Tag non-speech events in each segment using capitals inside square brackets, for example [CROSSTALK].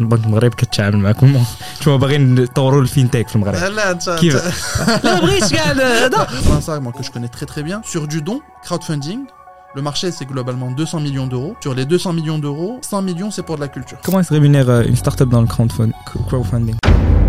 البنك المغرب كتعامل معكم نتوما باغيين نطوروا الفينتيك في المغرب لا انت كيف لا بغيتش كاع هذا ça moi que je connais très très bien sur du don crowdfunding le marché c'est globalement 200 millions d'euros sur les 200 millions d'euros 100 millions c'est pour de la culture Comment se rémunère euh, une start-up dans le crowdfund- crowdfunding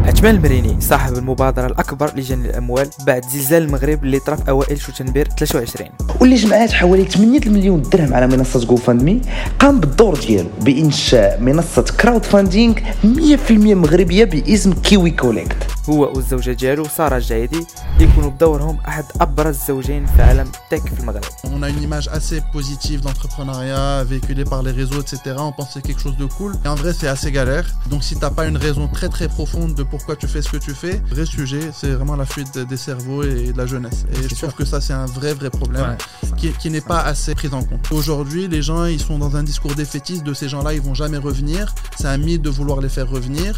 عثمان المريني صاحب المبادرة الأكبر لجني الأموال بعد زلزال المغرب اللي طرا في أوائل شوتنبير 23 واللي جمعات حوالي 8 المليون درهم على منصة جو فاندمي قام بالدور ديالو بإنشاء منصة كراود فاندينغ 100% مغربية باسم كيوي كوليكت هو والزوجة ديالو سارة الجايدي يكونوا بدورهم أحد أبرز الزوجين في عالم التك في المغرب. On a une image assez positive d'entrepreneuriat véhiculée par les réseaux etc on pense que c'est quelque chose de cool. Et en vrai c'est assez galère. Donc si t'as pas une raison très très profonde de pourquoi tu fais ce que tu fais. Le vrai sujet, c'est vraiment la fuite des cerveaux et de la jeunesse. Et je trouve que ça, c'est un vrai, vrai problème qui, n'est pas assez pris en compte. Aujourd'hui, les gens, ils sont dans un discours défaitiste de ces gens-là, ils vont jamais revenir. C'est un mythe de vouloir les faire revenir.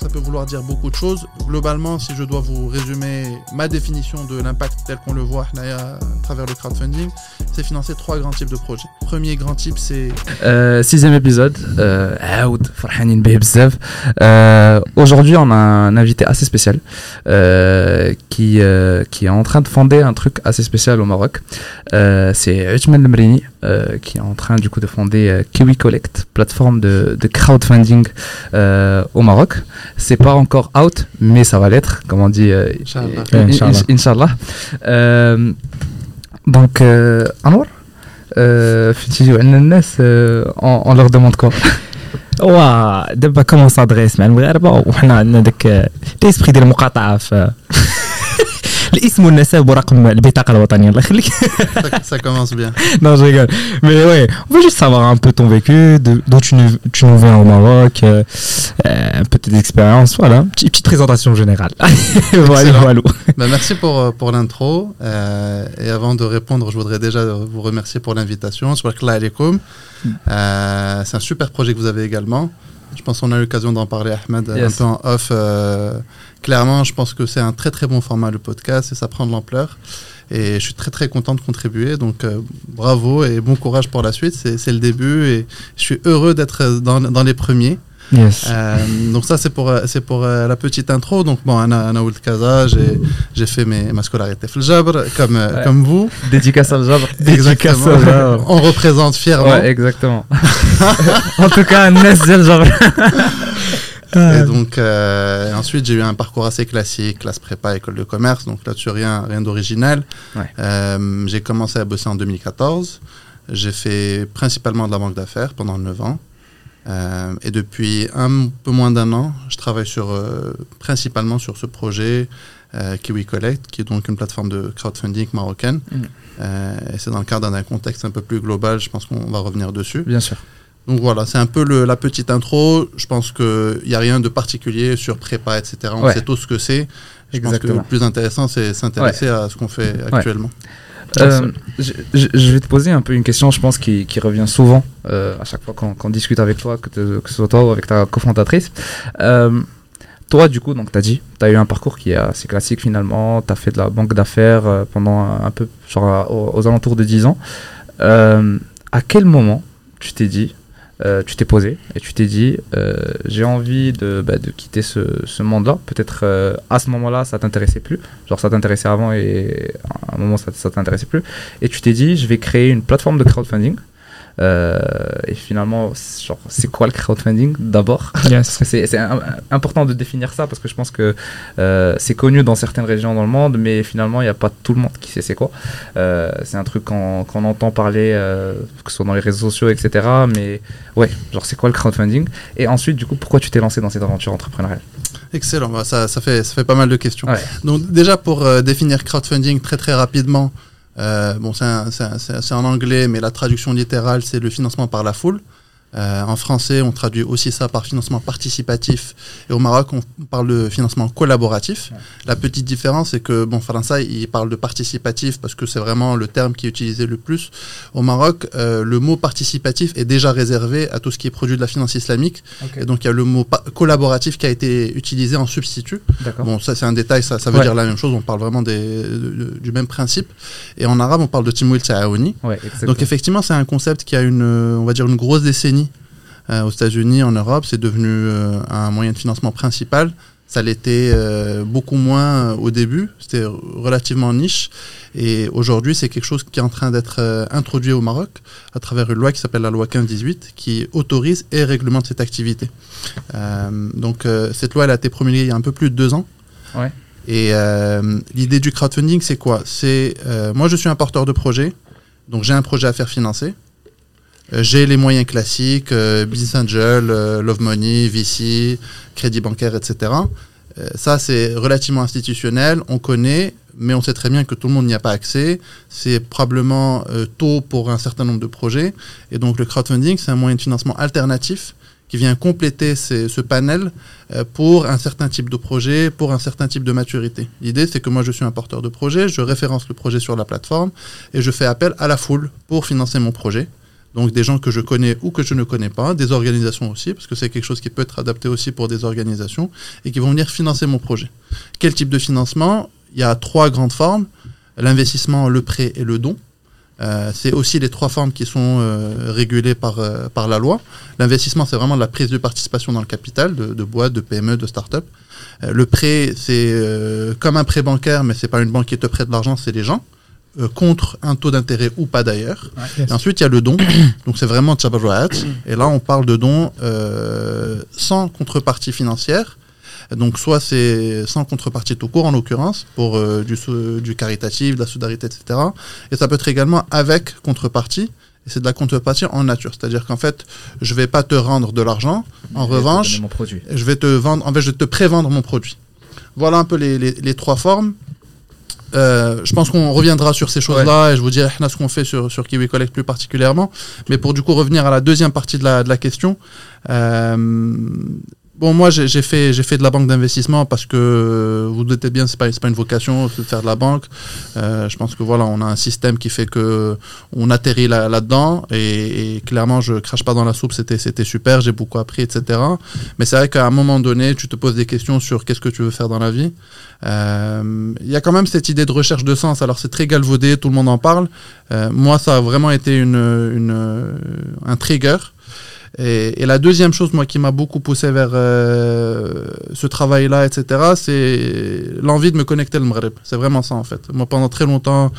Ça, peut vouloir dire beaucoup de choses. Globalement, si je dois vous résumer ma définition de l'impact tel qu'on le voit à travers le crowdfunding, c'est financer trois grands types de projets. Premier grand type, c'est... Euh, sixième épisode, euh, Out, Farhanin euh, Aujourd'hui, on a un invité assez spécial euh, qui, euh, qui est en train de fonder un truc assez spécial au Maroc. Euh, c'est Uthman Lemrini qui est en train du coup de fonder Kiwi Collect, plateforme de, de crowdfunding au Maroc. C'est pas encore out, mais ça va l'être, comme on dit. Inch'Allah. Inch'Allah. donc, Anwar, euh, on leur demande quoi? هو دابا كومون سادريس مع المغاربه وحنا عندنا داك ليسبري ديال المقاطعه في [LAUGHS] الاسم والنسب ورقم البطاقه الوطنيه الله يخليك ça, ça commence bien. [LAUGHS] non je rigole mais ouais on veut juste savoir un peu ton vécu de- d'où tu nous, tu nous viens au Maroc euh, euh, un peu tes expériences voilà petite, petite présentation générale [LAUGHS] voilà Excellent. voilà Ben, merci pour, euh, pour l'intro. Euh, et avant de répondre, je voudrais déjà vous remercier pour l'invitation. Alaikum. Euh, c'est un super projet que vous avez également. Je pense qu'on a eu l'occasion d'en parler, Ahmed, un peu en off. euh, clairement, je pense que c'est un très très bon format le podcast et ça prend de l'ampleur. Et je suis très très content de contribuer. Donc euh, bravo et bon courage pour la suite. C'est c'est le début et je suis heureux d'être dans, dans les premiers. Euh, donc ça c'est pour euh, euh, la petite intro. Donc bon, Anna, Anna j'ai fait ma scolarité au comme vous. Dédicace à Jabr. [LAUGHS] Exactement. On représente fièrement. Ouais, exactement. [LAUGHS] en tout cas, Nes Jabr. [LAUGHS] Et donc, ensuite, j'ai eu un parcours assez classique, classe prépa, école de commerce, donc là-dessus, rien, rien d'original. J'ai commencé à bosser en 2014. J'ai fait principalement de la banque d'affaires pendant 9 ans. Euh, et depuis un peu moins d'un an, je travaille sur, euh, principalement sur ce projet euh, Kiwi Collect, qui est donc une plateforme de crowdfunding marocaine. Mhm. Euh, et c'est dans le cadre d'un contexte un peu plus global, je pense qu'on va revenir dessus. Bien sûr. Donc voilà, c'est un peu le- la petite intro. Je pense qu'il n'y a rien de particulier sur prépa, etc. On Ouais. sait tous ce que c'est. Je pense que Exactement. le plus intéressant, c'est s'intéresser à ce qu'on fait actuellement. Euh, je, vais te poser un peu une question, je pense, qui, qui revient souvent euh, à chaque fois qu'on discute avec toi, que, te- que ce soit toi ou avec ta cofondatrice. Euh, toi, du coup, donc tu as dit, tu as eu un parcours qui est assez classique finalement, tu as fait de la banque d'affaires pendant un, peu, genre aux, aux alentours de 10 ans. À quel moment tu t'es dit, euh, tu t'es posé et tu t'es dit, euh, j'ai envie de, bah, de quitter ce, ce monde-là. Peut-être euh, à ce moment-là, ça t'intéressait plus, genre ça t'intéressait avant et à un moment ça, ça t'intéressait plus. Et tu t'es dit je vais créer une plateforme de crowdfunding Euh, et finalement c'est- genre c'est quoi le crowdfunding d'abord? Yes. C'est important de définir ça parce que je pense que euh, c'est connu dans certaines régions dans le monde mais finalement il n'y a pas tout le monde qui sait c'est quoi. Euh, c'est un truc qu'on entend parler euh, que ce soit dans les réseaux sociaux etc mais ouais genre c'est quoi le crowdfunding? Et ensuite du coup pourquoi tu t'es lancé dans cette aventure entrepreneuriale? Excellent, Bah, ça, ça, fait, ça fait pas mal de questions. Ouais. Donc déjà pour euh, définir crowdfunding très très rapidement, euh, bon c'est en anglais, mais la traduction littérale c'est le financement par la foule. Euh, en français, on traduit aussi ça par financement participatif. Et au Maroc, on parle de financement collaboratif. La petite différence, c'est que, bon, Français, il parle de participatif parce que c'est vraiment le terme qui est utilisé le plus. Au Maroc, euh, le mot participatif est déjà réservé à tout ce qui est produit de la finance islamique. Et donc, il y a le mot collaboratif qui a été utilisé en substitut. Bon, ça, c'est un détail, ça, ça veut Ouais. dire la même chose. On parle vraiment des- de- de- du même principe. Et en arabe, on parle de Timouil Ta'aouni. ouais Donc effectivement, c'est un concept qui a une, on va dire, une grosse décennie aux États-Unis, en Europe, c'est devenu euh, un moyen de financement principal. Ça l'était euh, beaucoup moins au début, c'était relativement niche. Et aujourd'hui, c'est quelque chose qui est en train d'être euh, introduit au Maroc à travers une loi qui s'appelle la loi 1518, qui autorise et réglemente cette activité. Euh, donc euh, cette loi, elle a été promulguée il y a un peu plus de deux ans. Ouais. Et euh, l'idée du crowdfunding, c'est quoi? C'est euh, moi, je suis un porteur de projet, donc j'ai un projet à faire financer. Euh, J'ai les moyens classiques, euh, Business Angel, euh, Love Money, VC, crédit bancaire, etc. Ça, c'est relativement institutionnel, on connaît, mais on sait très bien que tout le monde n'y a pas accès. C'est probablement tôt pour un certain nombre de projets. Et donc le crowdfunding, c'est un moyen de financement alternatif qui vient compléter ce panel pour un certain type de projet, pour un certain type de maturité. L'idée, c'est que moi, je suis un porteur de projet, je référence le projet sur la plateforme et je fais appel à la foule pour financer mon projet. Donc des gens que je connais ou que je ne connais pas, des organisations aussi, parce que c'est quelque chose qui peut être adapté aussi pour des organisations, et qui vont venir financer mon projet. Quel type de financement? Il y a trois grandes formes, l'investissement, le prêt et le don. Euh, c'est aussi les trois formes qui sont euh, régulées par, euh, par la loi. L'investissement, c'est vraiment la prise de participation dans le capital de, de boîtes, de PME, de start-up. Le prêt, c'est comme un prêt bancaire, mais c'est pas une banque qui te prête de l'argent, c'est les gens, euh, contre un taux d'intérêt ou pas d'ailleurs. Et ensuite, il y a le don. [COUGHS] Donc, c'est vraiment Tchabarouat. Et là, on parle de don euh, sans contrepartie financière. Donc, soit c'est sans contrepartie tout court, en l'occurrence, pour euh, du, caritatif, de la solidarité, etc. Et ça peut être également avec contrepartie. Et c'est de la contrepartie en nature. C'est-à-dire qu'en fait, je vais pas te rendre de l'argent. En Je revanche, je vais te vendre, en fait, je vais te pré-vendre mon produit. Voilà un peu les, les- les trois formes. Euh, je pense qu'on reviendra sur ces choses-là et je vous dirai ce qu'on fait sur, sur Kiwi Collect plus particulièrement. Mais pour du coup revenir à la deuxième partie de la, de la question, euh, bon moi j'ai fait, fait de la banque d'investissement parce que euh, vous doutez bien c'est pas, c'est pas une vocation de faire de la banque. Euh, je pense que voilà on a un système qui fait que on atterrit là- là-dedans et, et clairement je crache pas dans la soupe, c'était c'était super, j'ai beaucoup appris etc. Mais c'est vrai qu'à un moment donné, tu te poses des questions sur qu'est-ce que tu veux faire dans la vie. Euh, Il y a quand même cette idée de recherche de sens. Alors c'est très galvaudé, tout le monde en parle. Euh, moi, ça a vraiment été une, une, un trigger. Et, et la deuxième chose, moi, qui m'a beaucoup poussé vers euh, ce travail-là, etc., c'est l'envie de me connecter au Maghreb. C'est vraiment ça, en fait. Moi, pendant très longtemps,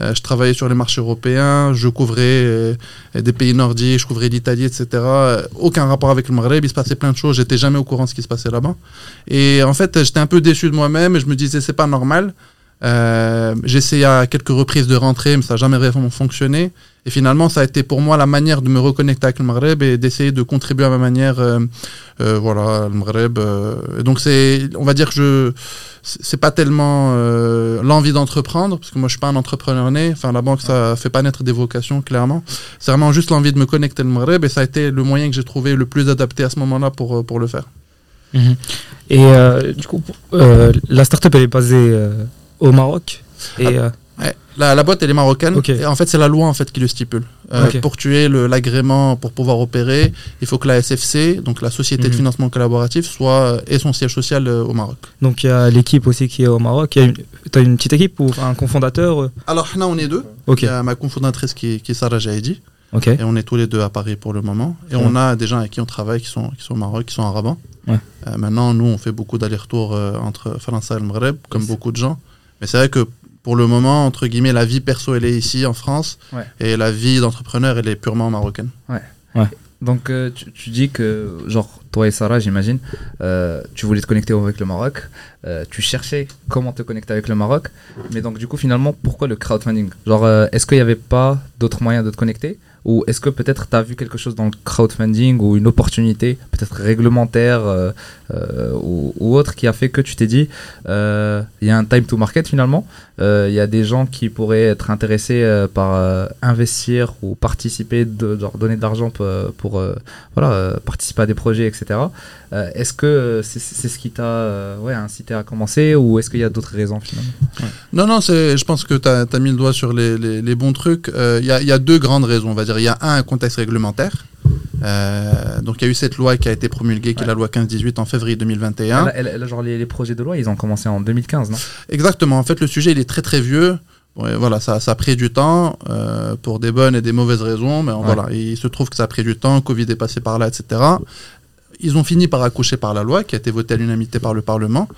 euh, je travaillais sur les marchés européens, je couvrais euh, des pays nordiques, je couvrais l'Italie, etc. Aucun rapport avec le Maghreb, il se passait plein de choses, j'étais jamais au courant de ce qui se passait là-bas. Et en fait, j'étais un peu déçu de moi-même et je me disais, c'est pas normal. Euh, essayé à quelques reprises de rentrer, mais ça n'a jamais vraiment fonctionné. Et finalement, ça a été pour moi la manière de me reconnecter avec le Maghreb et d'essayer de contribuer à ma manière, euh, euh, voilà, le Maghreb. euh. Et donc c'est, on va dire que je, c'est pas tellement euh, l'envie d'entreprendre, parce que moi je suis pas un entrepreneur né. Enfin, la banque ça fait pas naître des vocations, clairement. C'est vraiment juste l'envie de me connecter au Maghreb et ça a été le moyen que j'ai trouvé le plus adapté à ce moment-là pour pour le faire. Mhm. Et euh, du coup, euh, la startup elle est basée euh, au Maroc. Et Ah. Ouais. La, la boîte, elle est marocaine. Et en fait, c'est la loi en fait qui le stipule. Euh, Ok. Pour tuer l'agrément, pour pouvoir opérer, il faut que la SFC, donc la Société de Mhm. financement collaboratif, soit ait son siège social euh, au Maroc. donc il y a l'équipe aussi qui est au Maroc. Il y a une- petite équipe ou un cofondateur euh? Alors là, on est deux. Il y a ma cofondatrice qui, qui est Sarah Jaidi. Et on est tous les deux à Paris pour le moment. Et Ouais. on a des gens avec qui on travaille qui sont, qui sont au Maroc, qui sont Rabat. Ouais. Euh, maintenant, nous, on fait beaucoup d'allers-retours euh, entre France et le Maghreb, comme beaucoup de gens. Mais c'est vrai que pour le moment, entre guillemets, la vie perso, elle est ici en France. Ouais. Et la vie d'entrepreneur, elle est purement marocaine. Donc euh, tu, tu dis que, genre, toi et Sarah, j'imagine, euh, tu voulais te connecter avec le Maroc, euh, tu cherchais comment te connecter avec le Maroc, mais donc du coup, finalement, pourquoi le crowdfunding? Genre, euh, est-ce qu'il n'y avait pas d'autres moyens de te connecter? Ou est-ce que peut-être tu as vu quelque chose dans le crowdfunding ou une opportunité, peut-être réglementaire euh, ou, ou autre, qui a fait que tu t'es dit, euh, il y a un time to market finalement, euh, il y a des gens qui pourraient être intéressés euh, par investir ou participer, de, donner de l'argent pour, voilà, participer à des projets, etc. Est-ce que c'est ce qui t'a ouais, incité à commencer ou est-ce qu'il y a d'autres raisons finalement? Non, non, c'est, je pense que tu as, mis le doigt sur les, bons trucs. Il y, a, deux grandes raisons, on va dire. Il y a un contexte réglementaire. Euh, donc il y a eu cette loi qui a été promulguée, qui est la loi 1518 en février 2021. Elle- elle- elle- genre les, les projets de loi, ils ont commencé en 2015, non? Exactement. En fait, le sujet, il est très très vieux. Voilà, ça, ça a pris du temps euh, pour des bonnes et des mauvaises raisons, mais voilà, il se trouve que ça a pris du temps, Covid est passé par là, etc. Ils ont fini par accoucher par la loi qui a été votée à l'unanimité par le Parlement.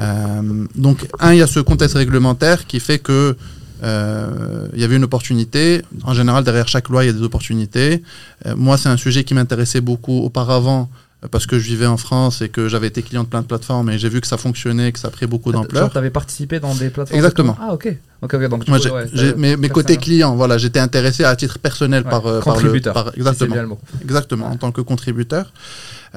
Euh, donc, un, il y a ce contexte réglementaire qui fait que il y avait une opportunité. En général, derrière chaque loi, il y a des opportunités. Euh, moi, c'est un sujet qui m'intéressait beaucoup auparavant euh, parce que je vivais en France et que j'avais été client de plein de plateformes et j'ai vu que ça fonctionnait, que ça pris beaucoup d'ampleur. Tu avais participé dans des plateformes Exactement. Ah, ok. ok, ok. Donc, Moi, coup, ouais, fait un- clients, voilà, j'étais intéressé à titre personnel Ouais, par, euh, par le, contributeur, par- exactement, le exactement, Ouais. en tant que contributeur.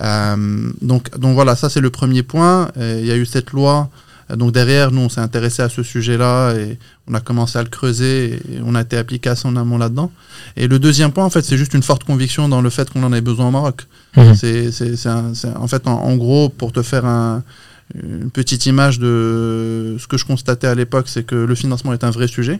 Euh, donc, donc voilà, ça c'est le premier point. Euh, Il y a eu cette loi. Euh, Donc derrière, nous, on s'est intéressé à ce sujet-là et on a commencé à le creuser et on a été appliqué en amont là-dedans. Et le deuxième point, en fait, c'est juste une forte conviction dans le fait qu'on en ait besoin au Maroc. Mhm. C'est, en fait, en, en gros, pour te faire un- une petite image de ce que je constatais à l'époque, c'est que le financement est un vrai sujet.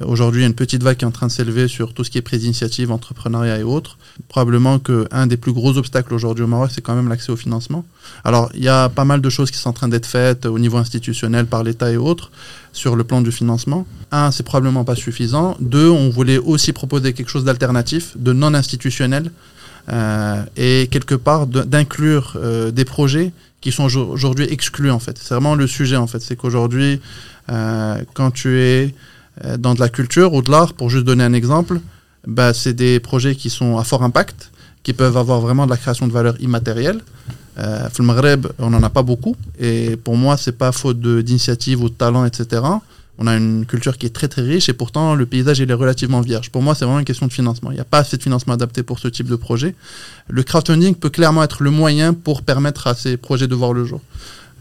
Euh, Aujourd'hui, il y a une petite vague qui est en train de s'élever sur tout ce qui est prise d'initiative, entrepreneuriat et autres. Probablement qu'un des plus gros obstacles aujourd'hui au Maroc, c'est quand même l'accès au financement. Alors, il y a pas mal de choses qui sont en train d'être faites au niveau institutionnel par l'État et autres sur le plan du financement. Un, c'est probablement pas suffisant. Deux, on voulait aussi proposer quelque chose d'alternatif, de non institutionnel, euh, et quelque part d'inclure euh, des projets qui sont aujourd- aujourd'hui exclus en fait. C'est vraiment le sujet en fait. C'est qu'aujourd'hui, quand tu es euh, dans de la culture ou de l'art, pour juste donner un exemple, bah, c'est des projets qui sont à fort impact, qui peuvent avoir vraiment de la création de valeur immatérielle. Euh, Maghreb, on n'en a pas beaucoup. Et pour moi, c'est pas faute d'initiative ou de talent, etc. On a une culture qui est très très riche et pourtant le paysage est relativement vierge. Pour moi, c'est vraiment une question de financement. Il n'y a pas assez de financement adapté pour ce type de projet. Le crowdfunding peut clairement être le moyen pour permettre à ces projets de voir le jour.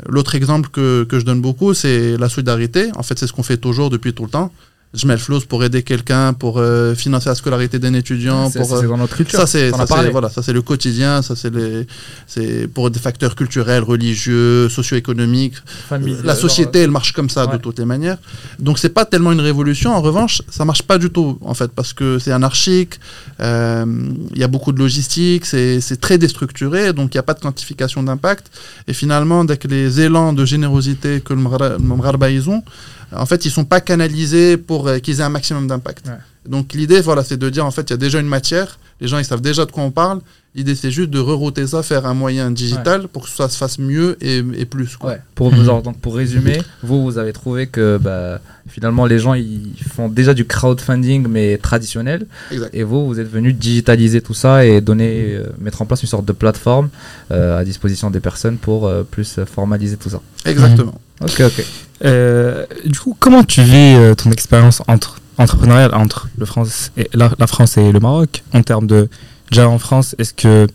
L'autre exemple que, que je donne beaucoup, c'est la solidarité. En fait, c'est ce qu'on fait toujours depuis tout le temps. Je mets le flows pour aider quelqu'un, pour euh, financer la scolarité d'un étudiant, C'est pour euh, c'est dans notre culture. ça c'est c'est voilà ça c'est le quotidien ça c'est les c'est pour des facteurs culturels religieux socio-économiques. Famille, la genre, société elle marche comme ça de toutes les manières. Donc c'est pas tellement une révolution. En revanche ça marche pas du tout en fait parce que c'est anarchique euh, il y a beaucoup de logistique c'est c'est très déstructuré donc il y a pas de quantification d'impact. Et finalement dès que les élans de générosité que le Maghraba ils ont en fait ils sont pas canalisés pour euh, qu'ils aient un maximum d'impact Ouais. donc l'idée voilà c'est de dire en fait il y a déjà une matière les gens ils savent déjà de quoi on parle l'idée c'est juste de rerouter ça faire un moyen digital pour que ça se fasse mieux et, et plus quoi. Ouais. Pour, Mhm. genre, donc pour résumer, vous, vous avez trouvé que bah, finalement les gens ils font déjà du crowdfunding mais traditionnel Exact. et vous, vous êtes venu digitaliser tout ça et donner, euh, mettre en place une sorte de plateforme euh, à disposition des personnes pour euh, plus formaliser tout ça. exactement Ok, ok. Euh, du coup, comment tu vis euh, ton expérience entre entrepreneuriale entre le France et la, la France et le Maroc en termes de déjà en France Est-ce que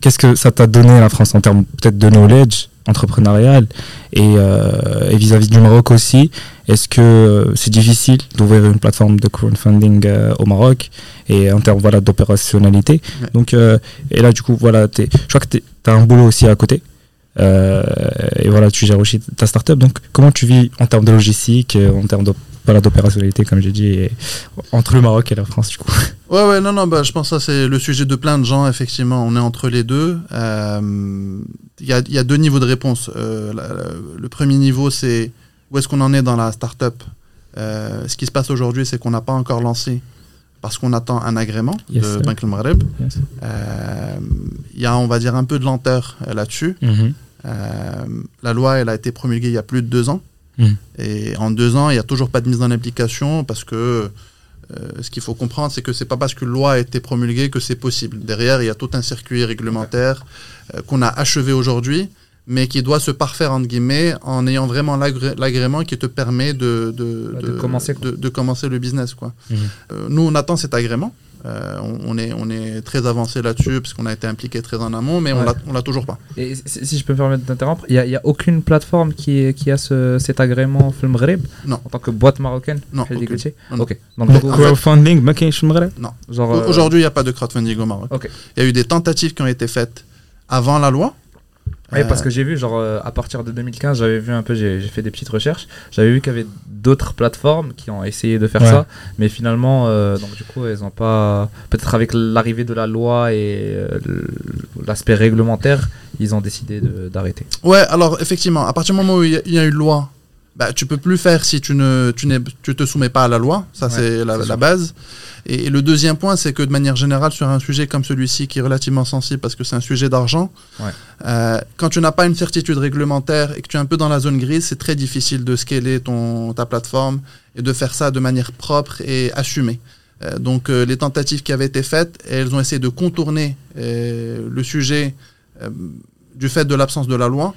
qu'est-ce que ça t'a donné la France en termes peut-être de knowledge entrepreneurial et, euh, et vis-à-vis du Maroc aussi? Est-ce que euh, c'est difficile d'ouvrir une plateforme de crowdfunding euh, au Maroc et en termes voilà d'opérationnalité? Ouais. Donc euh, et là du coup voilà, t'es- je crois que tu as un boulot aussi à côté. Euh, et voilà, tu gères aussi ta startup. Donc, comment tu vis en termes de logistique, en termes de- voilà, d'opérationnalité, comme j'ai dit, et entre le Maroc et la France, du coup Ouais, ouais, non, non, bah, je pense que ça, c'est le sujet de plein de gens, effectivement. On est entre les deux. Euh, Il y, a, y a deux niveaux de réponse. Euh, la- la- le premier niveau, c'est où est-ce qu'on en est dans la startup? Euh, Ce qui se passe aujourd'hui, c'est qu'on n'a pas encore lancé parce qu'on attend un agrément Yes, de. Banque El Maghreb. Yes. Il y a, on va dire, un peu de lenteur là-dessus. Euh, la loi, elle a été promulguée il y a plus de deux ans. Mhm. Et en deux ans, il n'y a toujours pas de mise en application parce que euh, ce qu'il faut comprendre, c'est que c'est pas parce qu'une loi a été promulguée que c'est possible. Derrière, il y a tout un circuit réglementaire euh, qu'on a achevé aujourd'hui, mais qui doit se parfaire, entre guillemets, en ayant vraiment l'agré- l'agrément qui te permet de, de, de commencer, de- de commencer le business. Quoi. Mhm. Euh, nous, on attend cet agrément. Euh, on, est, on est très avancé là-dessus parce qu'on a été impliqué très en amont, mais on l'a toujours pas. Et si je peux me permettre d'interrompre, il n'y a, a, aucune plateforme qui, qui a ce, cet agrément film Maghreb Non. En tant que boîte marocaine? Non. Non. Donc, crowdfunding, Non. Euh, aujourd'hui, il n'y a pas de crowdfunding au Maroc. Il okay. y a eu des tentatives qui ont été faites avant la loi. Oui, Euh, parce que j'ai vu, genre, euh, à partir de 2015, j'avais vu un peu, j'ai fait des petites recherches, j'avais vu qu'il y avait d'autres plateformes qui ont essayé de faire Ouais. ça, mais finalement, euh, donc du coup, elles n'ont pas. Peut-être avec l'arrivée de la loi et euh, l'aspect réglementaire, ils ont décidé d'arrêter. Ouais, alors effectivement, à partir du moment où il y a- il y a une loi, bah, tu peux plus faire si tu ne tu, n'es- tu te soumets pas à la loi. Ça, Ouais, c'est la, la base. Et, et le deuxième point, c'est que de manière générale, sur un sujet comme celui-ci, qui est relativement sensible parce que c'est un sujet d'argent, Ouais. euh, quand tu n'as pas une certitude réglementaire et que tu es un peu dans la zone grise, c'est très difficile de scaler ton, ta plateforme et de faire ça de manière propre et assumée. Euh, donc euh, les tentatives qui avaient été faites, elles ont essayé de contourner le sujet du fait de l'absence de la loi.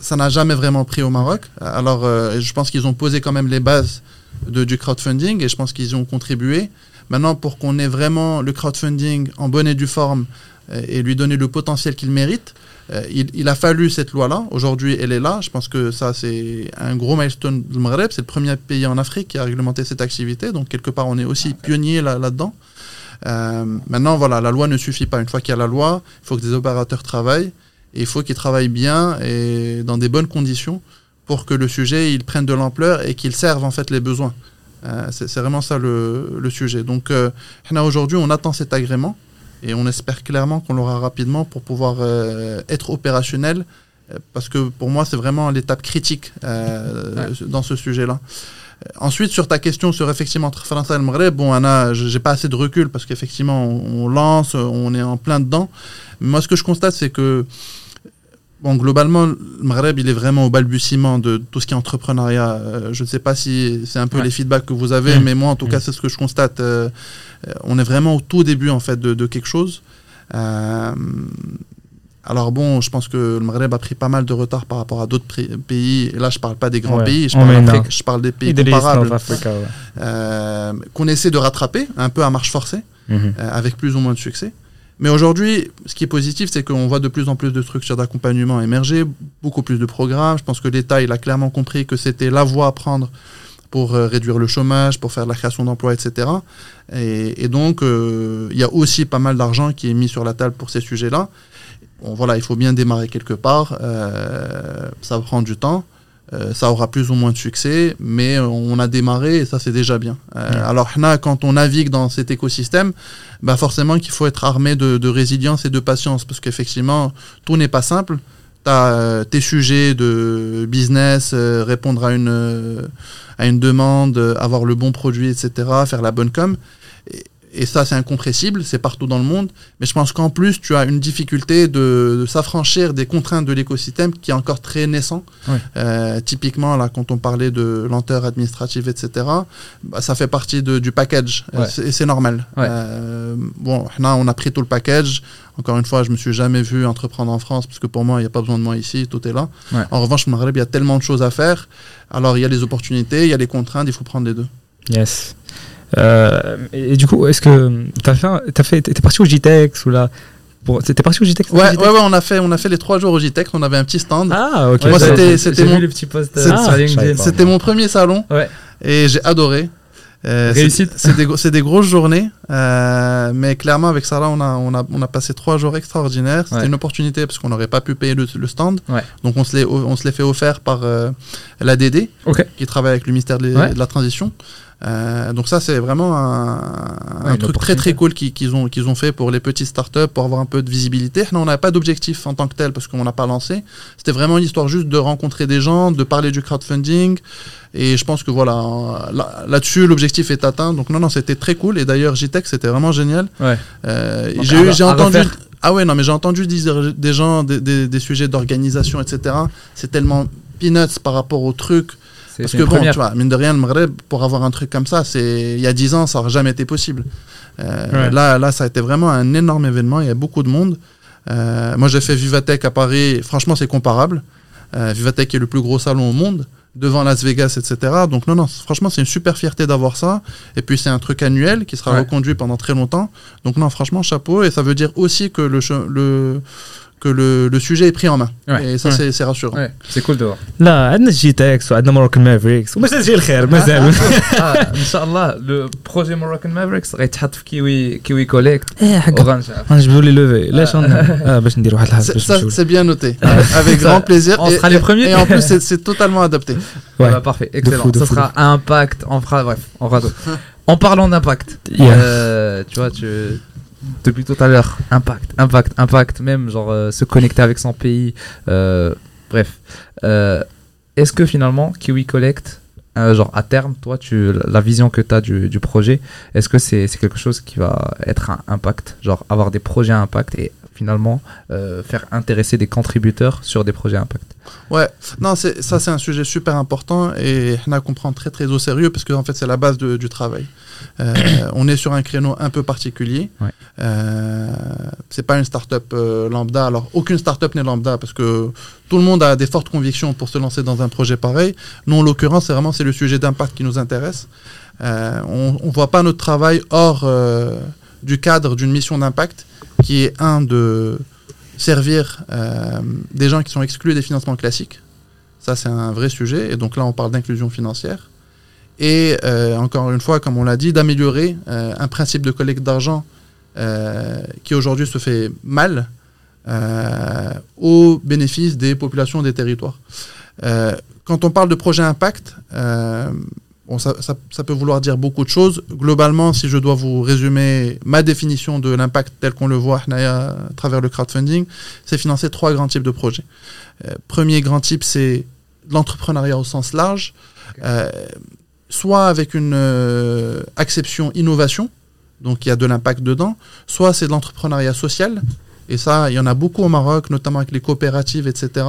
Ça n'a jamais vraiment pris au Maroc. Alors euh, je pense qu'ils ont posé quand même les bases du crowdfunding et je pense qu'ils ont contribué. Maintenant, pour qu'on ait vraiment le crowdfunding en bonne et due forme euh, et lui donner le potentiel qu'il mérite, euh, il, a fallu cette loi-là. Aujourd'hui, elle est là. Je pense que ça, c'est un gros milestone du Maghreb. C'est le premier pays en Afrique qui a réglementé cette activité. Donc, quelque part, on est aussi pionnier là- là-dedans. Maintenant, voilà, la loi ne suffit pas. Une fois qu'il y a la loi, il faut que des opérateurs travaillent. Et il faut qu'ils travaillent bien et dans des bonnes conditions pour que le sujet il prenne de l'ampleur et qu'il serve en fait les besoins. Euh, c'est vraiment ça le, le sujet. Donc, euh, aujourd'hui, on attend cet agrément et on espère clairement qu'on l'aura rapidement pour pouvoir euh, être opérationnel. euh, Parce que pour moi, c'est vraiment l'étape critique dans ce sujet-là. Ensuite, sur ta question sur effectivement entre France et le Maghreb, bon, Anna, j'ai pas assez de recul parce qu'effectivement, on, on lance, on est en plein dedans. Moi, ce que je constate, c'est que Bon, globalement, le Maghreb, il est vraiment au balbutiement de tout ce qui est entrepreneuriat. Euh, je ne sais pas si c'est un peu Ouais. les feedbacks que vous avez, Mm. mais moi, en tout Mm. cas, c'est ce que je constate. Euh, euh, on est vraiment au tout début, en fait, de, de quelque chose. Euh, alors bon, je pense que le Maghreb a pris pas mal de retard par rapport à d'autres pays. Et là, je parle pas des grands Ouais. pays, je parle, je des pays comparables, ouais. qu'on essaie de rattraper, un peu à marche forcée Mhm. euh, avec plus ou moins de succès. Mais aujourd'hui, ce qui est positif, c'est qu'on voit de plus en plus de structures d'accompagnement émerger, beaucoup plus de programmes. Je pense que l'État, il a clairement compris que c'était la voie à prendre pour euh, réduire le chômage, pour faire de la création d'emplois, etc. Et, donc, euh, il y a aussi pas mal d'argent qui est mis sur la table pour ces sujets-là. Voilà, il faut bien démarrer quelque part. euh, ça prend du temps. Euh, ça aura plus ou moins de succès, mais euh, on a démarré et ça c'est déjà bien. Euh, Alors Hna, quand on navigue dans cet écosystème, bah forcément qu'il faut être armé de, de résilience et de patience, parce qu'effectivement, tout n'est pas simple. Tu as tes sujets de business, euh, répondre à une, euh, à une demande, euh, avoir le bon produit, etc., faire la bonne com. Et, et ça, c'est incompressible, c'est partout dans le monde. Mais je pense qu'en plus, tu as une difficulté de, de s'affranchir des contraintes de l'écosystème qui est encore très naissant. Euh, typiquement, là, quand on parlait de lenteur administrative, etc., bah, ça fait partie de- du package. Euh, Ouais. c'est- Et c'est normal. Ouais. Euh, bon, là, on a pris tout le package. Encore une fois, je me suis jamais vu entreprendre en France parce que pour moi, il n'y a pas besoin de moi ici, tout est là. Ouais. En revanche, au Maghreb, il y a tellement de choses à faire. Alors, il y a les opportunités, il y a les contraintes, il faut prendre les deux. Yes. Euh, et, et du coup, est-ce que t'as fait, t'as fait, t'es parti au JTEX ou là pour, T'es parti au JTEX Ouais, ouais, ouais, on a fait, on a fait les trois jours au JTEX. On avait un petit stand. Ah, ok. Moi, c'était- c'était mon- euh, Ah. C'était mon premier salon Ouais. et j'ai adoré. Euh, Réussite. c'est- des, gros- c'est des grosses journées, euh, mais clairement avec Sarah, on a, on a, on a passé trois jours extraordinaires. C'était Ouais. une opportunité parce qu'on n'aurait pas pu payer le, le stand. Ouais. Donc on se l'est fait offert par euh, l'ADD, qui travaille avec le ministère de, Ouais. de la Transition. Euh, donc ça, c'est vraiment un, truc très très cool qu'ils ont, qu'ils ont fait pour les petites startups, pour avoir un peu de visibilité. Non, on n'a pas d'objectif en tant que tel parce qu'on n'a pas lancé. C'était vraiment une histoire juste de rencontrer des gens, de parler du crowdfunding. Et je pense que voilà, là- là-dessus, l'objectif est atteint. Donc non, non, c'était très cool. Et d'ailleurs, JTech, c'était vraiment génial. Ouais. Euh, j'ai entendu. refaire. Ah ouais, non, mais j'ai entendu dire des gens, des, des- des sujets d'organisation, etc. C'est tellement peanuts par rapport au truc. Parce que bon, première. tu vois, mine de rien, le Maghreb, pour avoir un truc comme ça, c'est il y a 10 ans, ça n'aurait jamais été possible. Euh, Ouais. là, là, ça a été vraiment un énorme événement. Il y a beaucoup de monde. Euh, moi, j'ai fait Vivatech à Paris. Franchement, c'est comparable. Euh, Vivatech est le plus gros salon au monde, devant Las Vegas, etc. Donc, non, non, franchement, c'est une super fierté d'avoir ça. Et puis, c'est un truc annuel qui sera Ouais. reconduit pendant très longtemps. Donc, non, franchement, chapeau. Et ça veut dire aussi que le, le, que le, le sujet est pris en main. Ouais. Et ça, Ouais. c'est- c'est rassurant. Ouais, c'est cool de voir. لا عندنا جيتكس وعندنا موروكان مافريكس ومازال جاي الخير مازال ah, Inch'Allah, le projet Moroccan Mavericks غيتحط في كيوي كيوي كوليكت ايه حق اورانج غنجبدوا لي لوفي لاش غن- اه باش ندير واحد الحاجه C'est- باش Ça, نمشيو c'est bien noté. Avec Ça, grand plaisir. on et, sera les premiers. Et en plus, c'est- [LAUGHS] c'est totalement adapté. Ouais. Bah, parfait, excellent. fou, de ça fou, sera impact, on fera, bref, on fera tout. [LAUGHS] En parlant d'impact, Yeah. euh, tu vois, tu, depuis tout à l'heure, impact, impact, impact, même genre euh, se connecter avec son pays, euh, bref. Euh, est-ce que finalement, Kiwi Collect, euh, genre à terme, toi, tu, la vision que tu as du, du projet, est-ce que c'est c'est quelque chose qui va être un impact? Genre avoir des projets à impact et finalement euh, faire intéresser des contributeurs sur des projets à impact? Ouais, non, c'est- ça c'est un sujet super important et on a comprend très très au sérieux parce que en fait c'est la base de- du travail. Euh, on est sur un créneau un peu particulier. Ouais. Euh, c'est pas une start-up euh, lambda. Alors aucune start-up n'est lambda parce que tout le monde a des fortes convictions pour se lancer dans un projet pareil. Nous en l'occurrence c'est vraiment c'est le sujet d'impact qui nous intéresse. Euh, on, on voit pas notre travail hors du cadre d'une mission d'impact qui est un de servir des gens qui sont exclus des financements classiques. Ça, c'est un vrai sujet. Et donc là, on parle d'inclusion financière. Et euh, encore une fois, comme on l'a dit, d'améliorer euh, un principe de collecte d'argent euh, qui aujourd'hui se fait mal euh, au bénéfice des populations des territoires. Euh, quand on parle de projet impact, euh, bon, ça, ça- ça peut vouloir dire beaucoup de choses. Globalement, si je dois vous résumer ma définition de l'impact tel qu'on le voit à travers le crowdfunding, c'est financer trois grands types de projets. Premier grand type, c'est l'entrepreneuriat au sens large, euh, soit avec une euh, acception innovation, donc il y a de l'impact dedans, soit c'est de l'entrepreneuriat social. Et ça, il y en a beaucoup au Maroc, notamment avec les coopératives, etc.,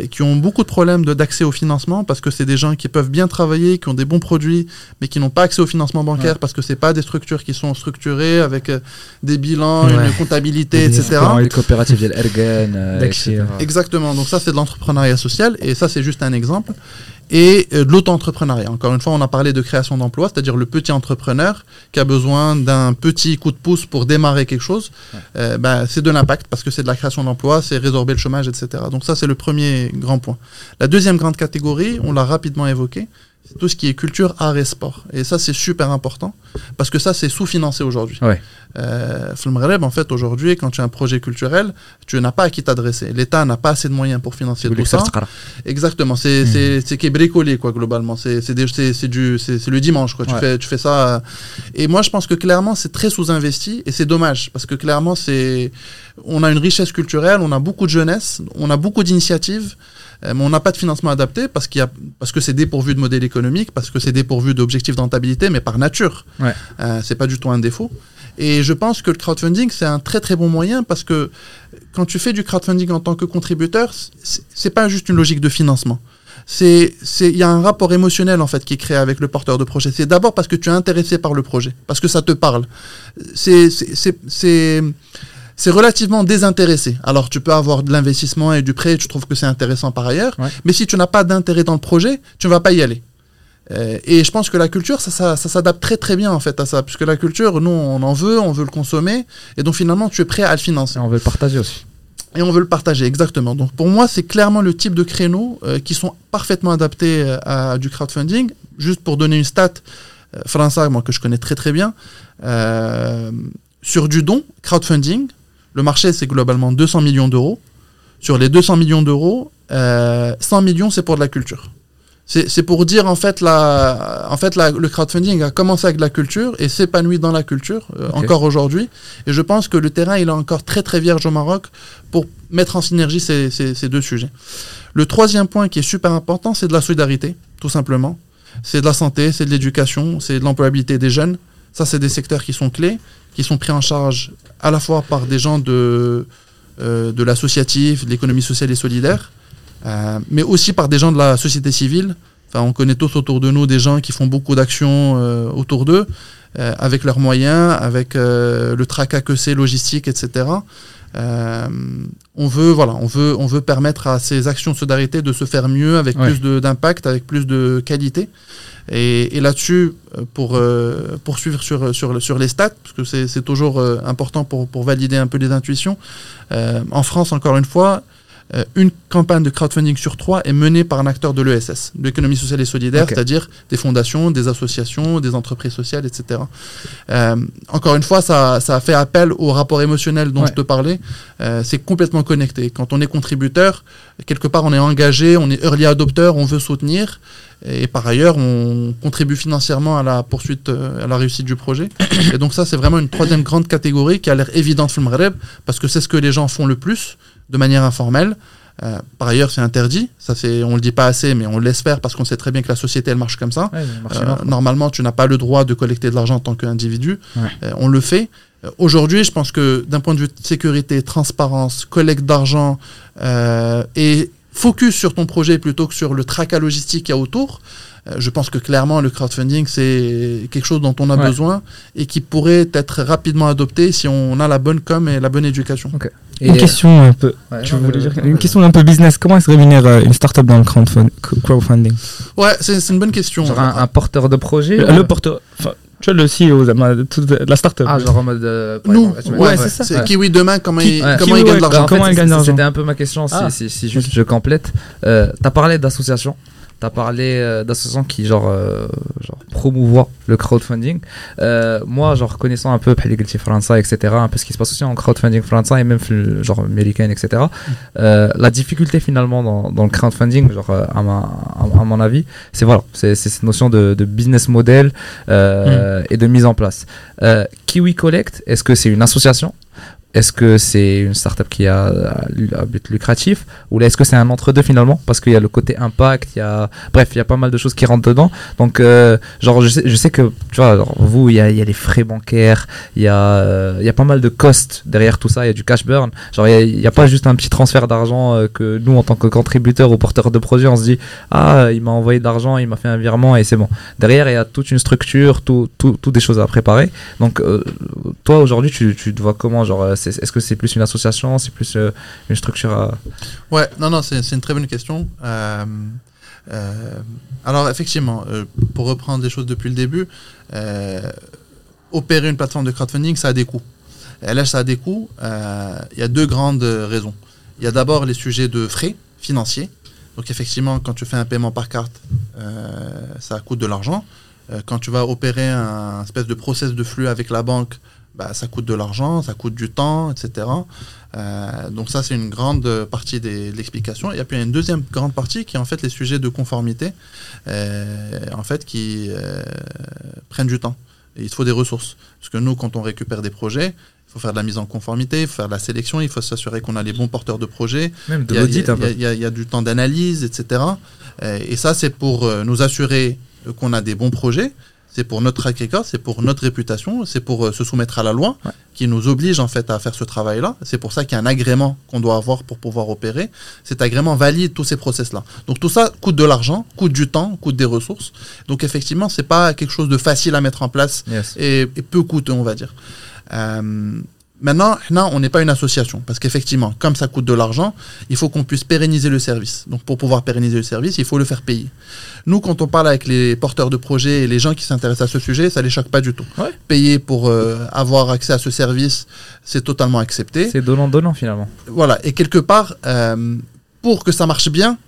et qui ont beaucoup de problèmes de- d'accès au financement parce que c'est des gens qui peuvent bien travailler, qui ont des bons produits, mais qui n'ont pas accès au financement bancaire Ouais. parce que c'est pas des structures qui sont structurées avec euh, des bilans, Ouais. une comptabilité, Des etc. les coopératives, il y a l'Ergen, euh, etc. Exactement. Donc ça, c'est de l'entrepreneuriat social, et ça, c'est juste un exemple. Et euh, de l'auto-entrepreneuriat. Encore une fois, on a parlé de création d'emplois, c'est-à-dire le petit entrepreneur qui a besoin d'un petit coup de pouce pour démarrer quelque chose. Euh, ben, c'est de l'impact parce que c'est de la création d'emplois, c'est résorber le chômage, etc. Donc ça, c'est le premier grand point. La deuxième grande catégorie, on l'a rapidement évoqué, c'est tout ce qui est culture, art et sport. Et ça, c'est super important parce que ça, c'est sous-financé aujourd'hui. Ouais. Euh, en fait, aujourd'hui, quand tu as un projet culturel, tu n'as pas à qui t'adresser. L'État n'a pas assez de moyens pour financer Ou tout ça. Exactement, c'est c'est c'est qui est bricolé quoi globalement. C'est c'est des- c'est c'est du c'est c'est le dimanche quoi. Tu fais tu fais ça. euh, Et moi je pense que clairement c'est très sous-investi et c'est dommage parce que clairement c'est on a une richesse culturelle, on a beaucoup de jeunesse, on a beaucoup d'initiatives. Euh, Mais on n'a pas de financement adapté parce qu'il y a parce que c'est dépourvu de modèle économique, parce que c'est dépourvu d'objectifs de rentabilité, mais par nature, Ouais. euh, c'est pas du tout un défaut. Et je pense que le crowdfunding c'est un très très bon moyen parce que quand tu fais du crowdfunding en tant que contributeur, c'est pas juste une logique de financement. C'est, c'est, il y a un rapport émotionnel en fait qui est créé avec le porteur de projet. C'est d'abord parce que tu es intéressé par le projet, parce que ça te parle. C'est, c'est, relativement désintéressé. Alors tu peux avoir de l'investissement et du prêt, tu trouves que c'est intéressant par ailleurs, Ouais. mais si tu n'as pas d'intérêt dans le projet, tu ne vas pas y aller. Euh, et je pense que la culture, ça, ça, ça s'adapte très très bien en fait à ça, puisque la culture, nous, on en veut, on veut le consommer, et donc finalement, tu es prêt à le financer. Et on veut le partager aussi. Et on veut le partager, exactement. Donc pour moi, c'est clairement le type de créneaux euh, qui sont parfaitement adaptés euh, à du crowdfunding. Juste pour donner une stat, François, moi que je connais très très bien, sur du don, crowdfunding, le marché c'est globalement 200 millions d'euros. Sur les 200 millions d'euros, euh, 100 millions c'est pour de la culture. C'est pour dire en fait, la, en fait la- le crowdfunding a commencé avec de la culture et s'épanouit dans la culture euh, encore aujourd'hui. Et je pense que le terrain il est encore très très vierge au Maroc pour mettre en synergie ces, ces- ces deux sujets. Le troisième point qui est super important, c'est de la solidarité, tout simplement. C'est de la santé, c'est de l'éducation, c'est de l'employabilité des jeunes. Ça, c'est des secteurs qui sont clés, qui sont pris en charge à la fois par des gens de, euh, l'associatif, de l'économie sociale et solidaire, euh, mais aussi par des gens de la société civile. On connaît tous autour de nous des gens qui font beaucoup d'actions euh, autour d'eux, avec leurs moyens, avec le tracas que c'est, logistique, etc. Euh, on veut, voilà, on veut, on veut permettre à ces actions de solidarité de se faire mieux, avec Ouais. plus d'impact, avec plus de qualité. Et, et là-dessus, euh, pour euh, poursuivre sur, sur, sur les stats, parce que c'est c'est toujours euh, important pour, pour valider un peu les intuitions, euh, en France, encore une fois, euh, une campagne de crowdfunding sur trois est menée par un acteur de l'ESS, de l'économie sociale et solidaire, c'est-à-dire des fondations, des associations, des entreprises sociales, etc. Euh, encore une fois, ça, ça fait appel au rapport émotionnel dont Ouais. je te parlais. Euh, c'est complètement connecté. Quand on est contributeur, quelque part, on est engagé, on est early adopter, on veut soutenir. Et par ailleurs, on contribue financièrement à la poursuite, euh, à la réussite du projet. Et donc ça, c'est vraiment une troisième grande catégorie qui a l'air évidente dans le Maghreb, parce que c'est ce que les gens font le plus, de manière informelle. Euh, par ailleurs, c'est interdit. Ça, c'est, on le dit pas assez, mais on l'espère parce qu'on sait très bien que la société, elle marche comme ça. Ouais, Euh, normalement, tu n'as pas le droit de collecter de l'argent en tant qu'individu. Ouais. Euh, on le fait. Aujourd'hui, je pense que d'un point de vue de sécurité, transparence, collecte d'argent et focus sur ton projet plutôt que sur le tracas logistique qu'il y a autour, euh, je pense que clairement le crowdfunding c'est quelque chose dont on a Ouais. besoin et qui pourrait être rapidement adopté si on a la bonne com et la bonne éducation. Et- Une question un peu. Ouais, Tu non, voulais mais- dire une question un peu business. Comment est-ce rémunère euh, une startup dans le crowdfund- crowdfunding? Ouais, c'est c'est une bonne question. Genre un, un porteur de projet Le, ou- le porteur. Tu vois le CEO de la startup. Ah, genre en mode. euh, exemple, ouais, c'est ça. c'est ouais. Kiwi demain comment Ki- il, ouais. comment Kiwi, il gagne de l'argent. Comment gagne de C'était un peu ma question, si, Ah. si, si juste je complète. Euh, T'as parlé d'associations, t'as parlé euh, d'associations qui genre, euh, genre promouvoient le crowdfunding. Euh, moi, genre connaissant un peu Pellegrini France, etc., un peu ce qui se passe aussi en crowdfunding France et même genre américain, etc. la difficulté finalement dans, dans le crowdfunding, genre à, ma, à, à mon avis, c'est voilà, c'est cette notion de, de business model euh, et de mise en place. Kiwi Collect, est-ce que c'est une association? Est-ce que c'est une startup qui a à but lucratif ou est-ce que c'est un entre-deux finalement parce qu'il y a le côté impact, il y a bref il y a pas mal de choses qui rentrent dedans donc euh, genre je sais, je sais que tu vois vous il y a, il y a les frais bancaires il y a euh, il y a pas mal de costs derrière tout ça il y a du cash burn genre il y a- pas juste un petit transfert d'argent euh, que nous en tant que contributeur ou porteur de projet on se dit ah il m'a envoyé de l'argent il m'a fait un virement et c'est bon derrière il y a toute une structure tout, tout, tout des choses à préparer donc euh, toi aujourd'hui tu, tu te vois comment genre euh, est-ce que c'est plus une association c'est plus euh, une structure à... Ouais, non, non, c'est une très bonne question. Euh, euh, alors, effectivement, pour reprendre les choses depuis le début, opérer une plateforme de crowdfunding, ça a des coûts. Et là, ça a des coûts. Il y a deux grandes raisons. Il y a d'abord les sujets de frais financiers. Donc, effectivement, quand tu fais un paiement par carte, ça coûte de l'argent. Quand tu vas opérer un espèce de process de flux avec la banque, bah, ça coûte de l'argent, ça coûte du temps, etc. Euh, donc ça, c'est une grande partie des- de l'explication. Et puis il y a une deuxième grande partie qui est en fait les sujets de conformité, euh, en fait, qui euh, prennent du temps. Et il faut des ressources. Parce que nous, quand on récupère des projets, il faut faire de la mise en conformité, il faut faire de la sélection, il faut s'assurer qu'on a les bons porteurs de projets, même de l'audit un peu y il y a du temps d'analyse, etc. Euh, et ça, c'est pour euh, nous assurer qu'on a des bons projets. C'est pour notre track record, c'est pour notre réputation, c'est pour euh, se soumettre à la loi Ouais. qui nous oblige en fait à faire ce travail-là. C'est pour ça qu'il y a un agrément qu'on doit avoir pour pouvoir opérer. Cet agrément valide tous ces process-là. Donc tout ça coûte de l'argent, coûte du temps, coûte des ressources. Donc effectivement, c'est pas quelque chose de facile à mettre en place Yes. et, et peu coûteux, on va dire. Euh, maintenant, on n'est pas une association, parce qu'effectivement, comme ça coûte de l'argent, il faut qu'on puisse pérenniser le service. Donc, pour pouvoir pérenniser le service, il faut le faire payer. Nous, quand on parle avec les porteurs de projets et les gens qui s'intéressent à ce sujet, ça les choque pas du tout. Ouais. Payer pour euh, avoir accès à ce service, c'est totalement accepté. c'est donnant-donnant finalement Voilà. Et quelque part, euh, pour que ça marche bien,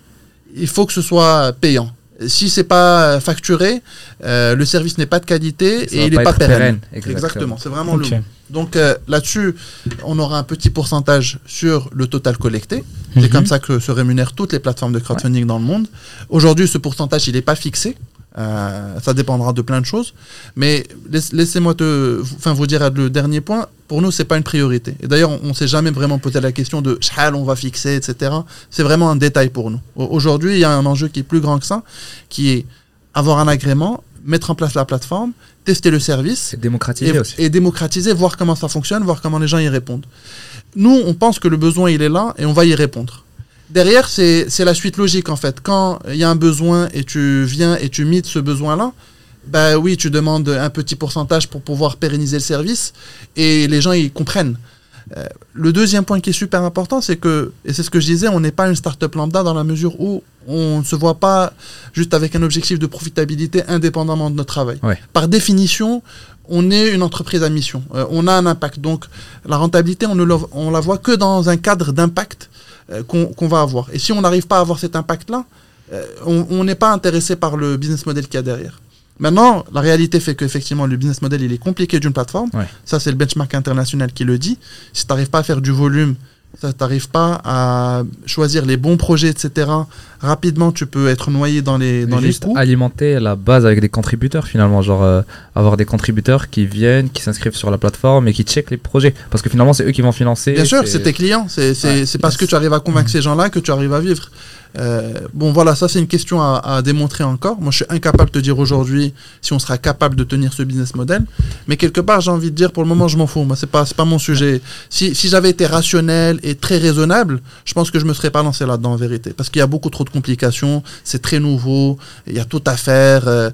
il faut que ce soit payant. Si c'est pas facturé, euh, le service n'est pas de qualité et il n'est pas pérenne. pérenne, Exactement. C'est vraiment le. Donc euh, là-dessus, on aura un petit pourcentage sur le total collecté. C'est Mhm. comme ça que se rémunèrent toutes les plateformes de crowdfunding dans le monde. Aujourd'hui, ce pourcentage, il n'est pas fixé. Euh, ça dépendra de plein de choses. Mais laisse- laissez-moi te, enfin, vous dire le dernier point. Pour nous, c'est pas une priorité. Et d'ailleurs, on, ne s'est jamais vraiment posé la question de shal on va fixer, etc. C'est vraiment un détail pour nous. Au- Aujourd'hui, il y a un enjeu qui est plus grand que ça, qui est avoir un agrément, mettre en place la plateforme, tester le service et, aussi et démocratiser, voir comment ça fonctionne, voir comment les gens y répondent. Nous, on pense que le besoin, il est là et on va y répondre. Derrière, c'est la suite logique, en fait. Quand il y a un besoin et tu viens et tu mites ce besoin-là, bah oui, tu demandes un petit pourcentage pour pouvoir pérenniser le service et les gens, ils comprennent. Euh, le deuxième point qui est super important, c'est que, et c'est ce que je disais, on n'est pas une start-up lambda dans la mesure où on ne se voit pas juste avec un objectif de profitabilité indépendamment de notre travail. Ouais. Par définition, on est une entreprise à mission. Euh, on a un impact. Donc, la rentabilité, on ne le- on la voit que dans un cadre d'impact euh, qu'on va avoir. Et si on n'arrive pas à avoir cet impact-là, euh, on on n'est pas intéressé par le business model qu'il y a derrière. Maintenant, la réalité fait qu'effectivement, le business model, il est compliqué d'une plateforme. Ouais. Ça, c'est le benchmark international qui le dit. Si tu n'arrives pas à faire du volume ça t'arrive pas à choisir les bons projets, etc. Rapidement, tu peux être noyé dans les dans les Juste coûts. alimenter la base avec des contributeurs finalement, genre euh, avoir des contributeurs qui viennent, qui s'inscrivent sur la plateforme et qui checkent les projets. Parce que finalement, c'est eux qui vont financer. Bien sûr, c'est tes clients. C'est Ouais. parce que tu arrives à convaincre ces gens-là que tu arrives à vivre. Euh, bon, voilà, ça c'est une question à, à démontrer encore. Moi, je suis incapable de te dire aujourd'hui si on sera capable de tenir ce business model. Mais quelque part, j'ai envie de dire, pour le moment, je m'en fous. Moi, c'est pas, pas mon sujet. Si, si j'avais été rationnel et très raisonnable, je pense que je me serais pas lancé là-dedans en vérité. Parce qu'il y a beaucoup trop de complications. C'est très nouveau. Il y a tout à faire. euh,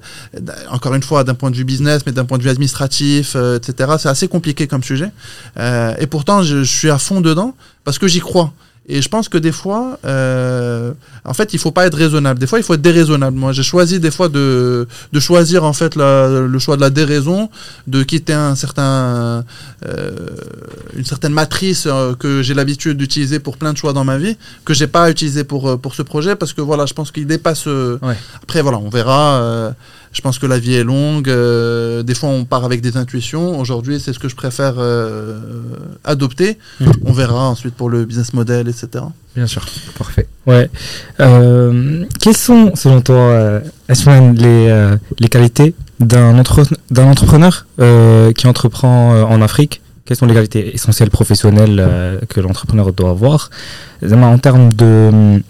encore une fois, d'un point de vue business, mais d'un point de vue administratif, euh, etc. C'est assez compliqué comme sujet. Euh, et pourtant, je suis à fond dedans parce que j'y crois. Et je pense que des fois, euh, en fait, il faut pas être raisonnable. Des fois, il faut être déraisonnable. Moi, j'ai choisi des fois de, de choisir en fait la- le choix de la déraison, de quitter un certain, euh, une certaine matrice euh, que j'ai l'habitude d'utiliser pour plein de choix dans ma vie, que j'ai pas utilisé pour euh, pour ce projet parce que voilà, je pense qu'il dépasse. euh, Ouais. Après, voilà, on verra. Je pense que la vie est longue. euh, des fois, on part avec des intuitions. Aujourd'hui, c'est ce que je préfère euh, adopter. Mhm. On verra ensuite pour le business model, etc. Bien sûr, parfait. Ouais. Euh, quelles sont, selon toi, Asman, les, les qualités d'un entre- d'un entrepreneur qui entreprend en Afrique? Quelles sont les qualités essentielles professionnelles que l'entrepreneur doit avoir? En termes de.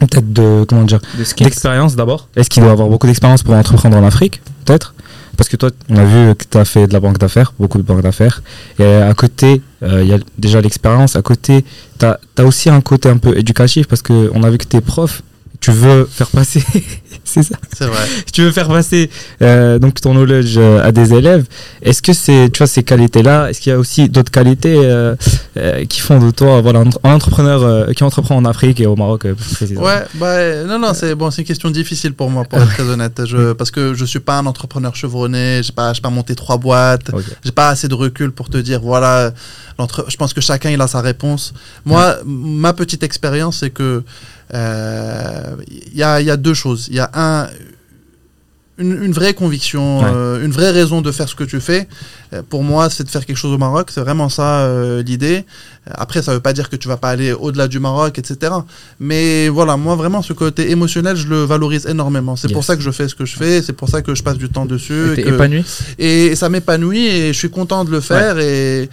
Peut-être de. Comment dire. D'expérience d'abord. Est-ce qu'il doit avoir beaucoup d'expérience pour entreprendre en Afrique Peut-être? Parce que toi, on a vu que tu as fait de la banque d'affaires, beaucoup de banque d'affaires. Et à côté, euh, il y a déjà l'expérience. À côté, tu as, aussi un côté un peu éducatif parce qu'on a vu que tu es prof. Tu veux faire passer. [LAUGHS] c'est ça. C'est vrai. Tu veux faire passer euh, donc ton knowledge euh, à des élèves. Est-ce que c'est, tu vois, ces qualités-là, est-ce qu'il y a aussi d'autres qualités euh, qui font de toi, voilà, un, entrepreneur qui entreprend en Afrique et au Maroc précisément? Ouais, bah, non, non, c'est bon, c'est une question difficile pour moi, pour être très honnête. Je, [LAUGHS] parce que je suis pas un entrepreneur chevronné, j'ai pas, j'ai pas monté trois boîtes, j'ai pas assez de recul pour te dire, voilà, je pense que chacun il a sa réponse. Moi, ma petite expérience, c'est que il y, a, y a deux choses. Il y a un, une, une vraie conviction, Ouais. euh, une vraie raison de faire ce que tu fais. Euh, pour moi, c'est de faire quelque chose au Maroc. C'est vraiment ça euh, l'idée. Après, ça veut pas dire que tu vas pas aller au-delà du Maroc, etc. Mais voilà, moi vraiment, ce côté émotionnel, je le valorise énormément. C'est pour ça que je fais ce que je fais. C'est pour ça que je passe du temps dessus. Et et que- épanoui et ça m'épanouit et je suis content de le faire et,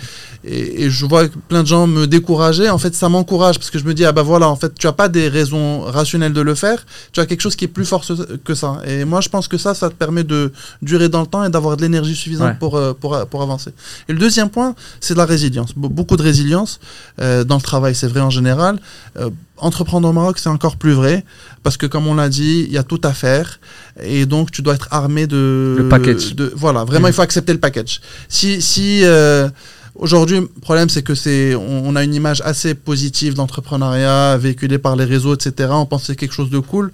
et, et je vois plein de gens me décourager. En fait, ça m'encourage parce que je me dis, ah bah voilà, en fait, tu as pas des raisons rationnelles de le faire, tu as quelque chose qui est plus fort que ça. Et moi, je pense que ça, ça te permet de durer dans le temps et d'avoir de l'énergie suffisante Ouais. pour, euh, pour, pour avancer. Et le deuxième point, c'est de la résilience. Be- Beaucoup de résilience euh, dans le travail, c'est vrai en général. Euh, entreprendre au Maroc, c'est encore plus vrai parce que, comme on l'a dit, il y a tout à faire et donc tu dois être armé de. Le package. De, voilà, vraiment, il faut accepter le package. Si, si euh, aujourd'hui, le problème, c'est que c'est, on, on a une image assez positive d'entrepreneuriat véhiculée par les réseaux, etc. On pense que c'est quelque chose de cool.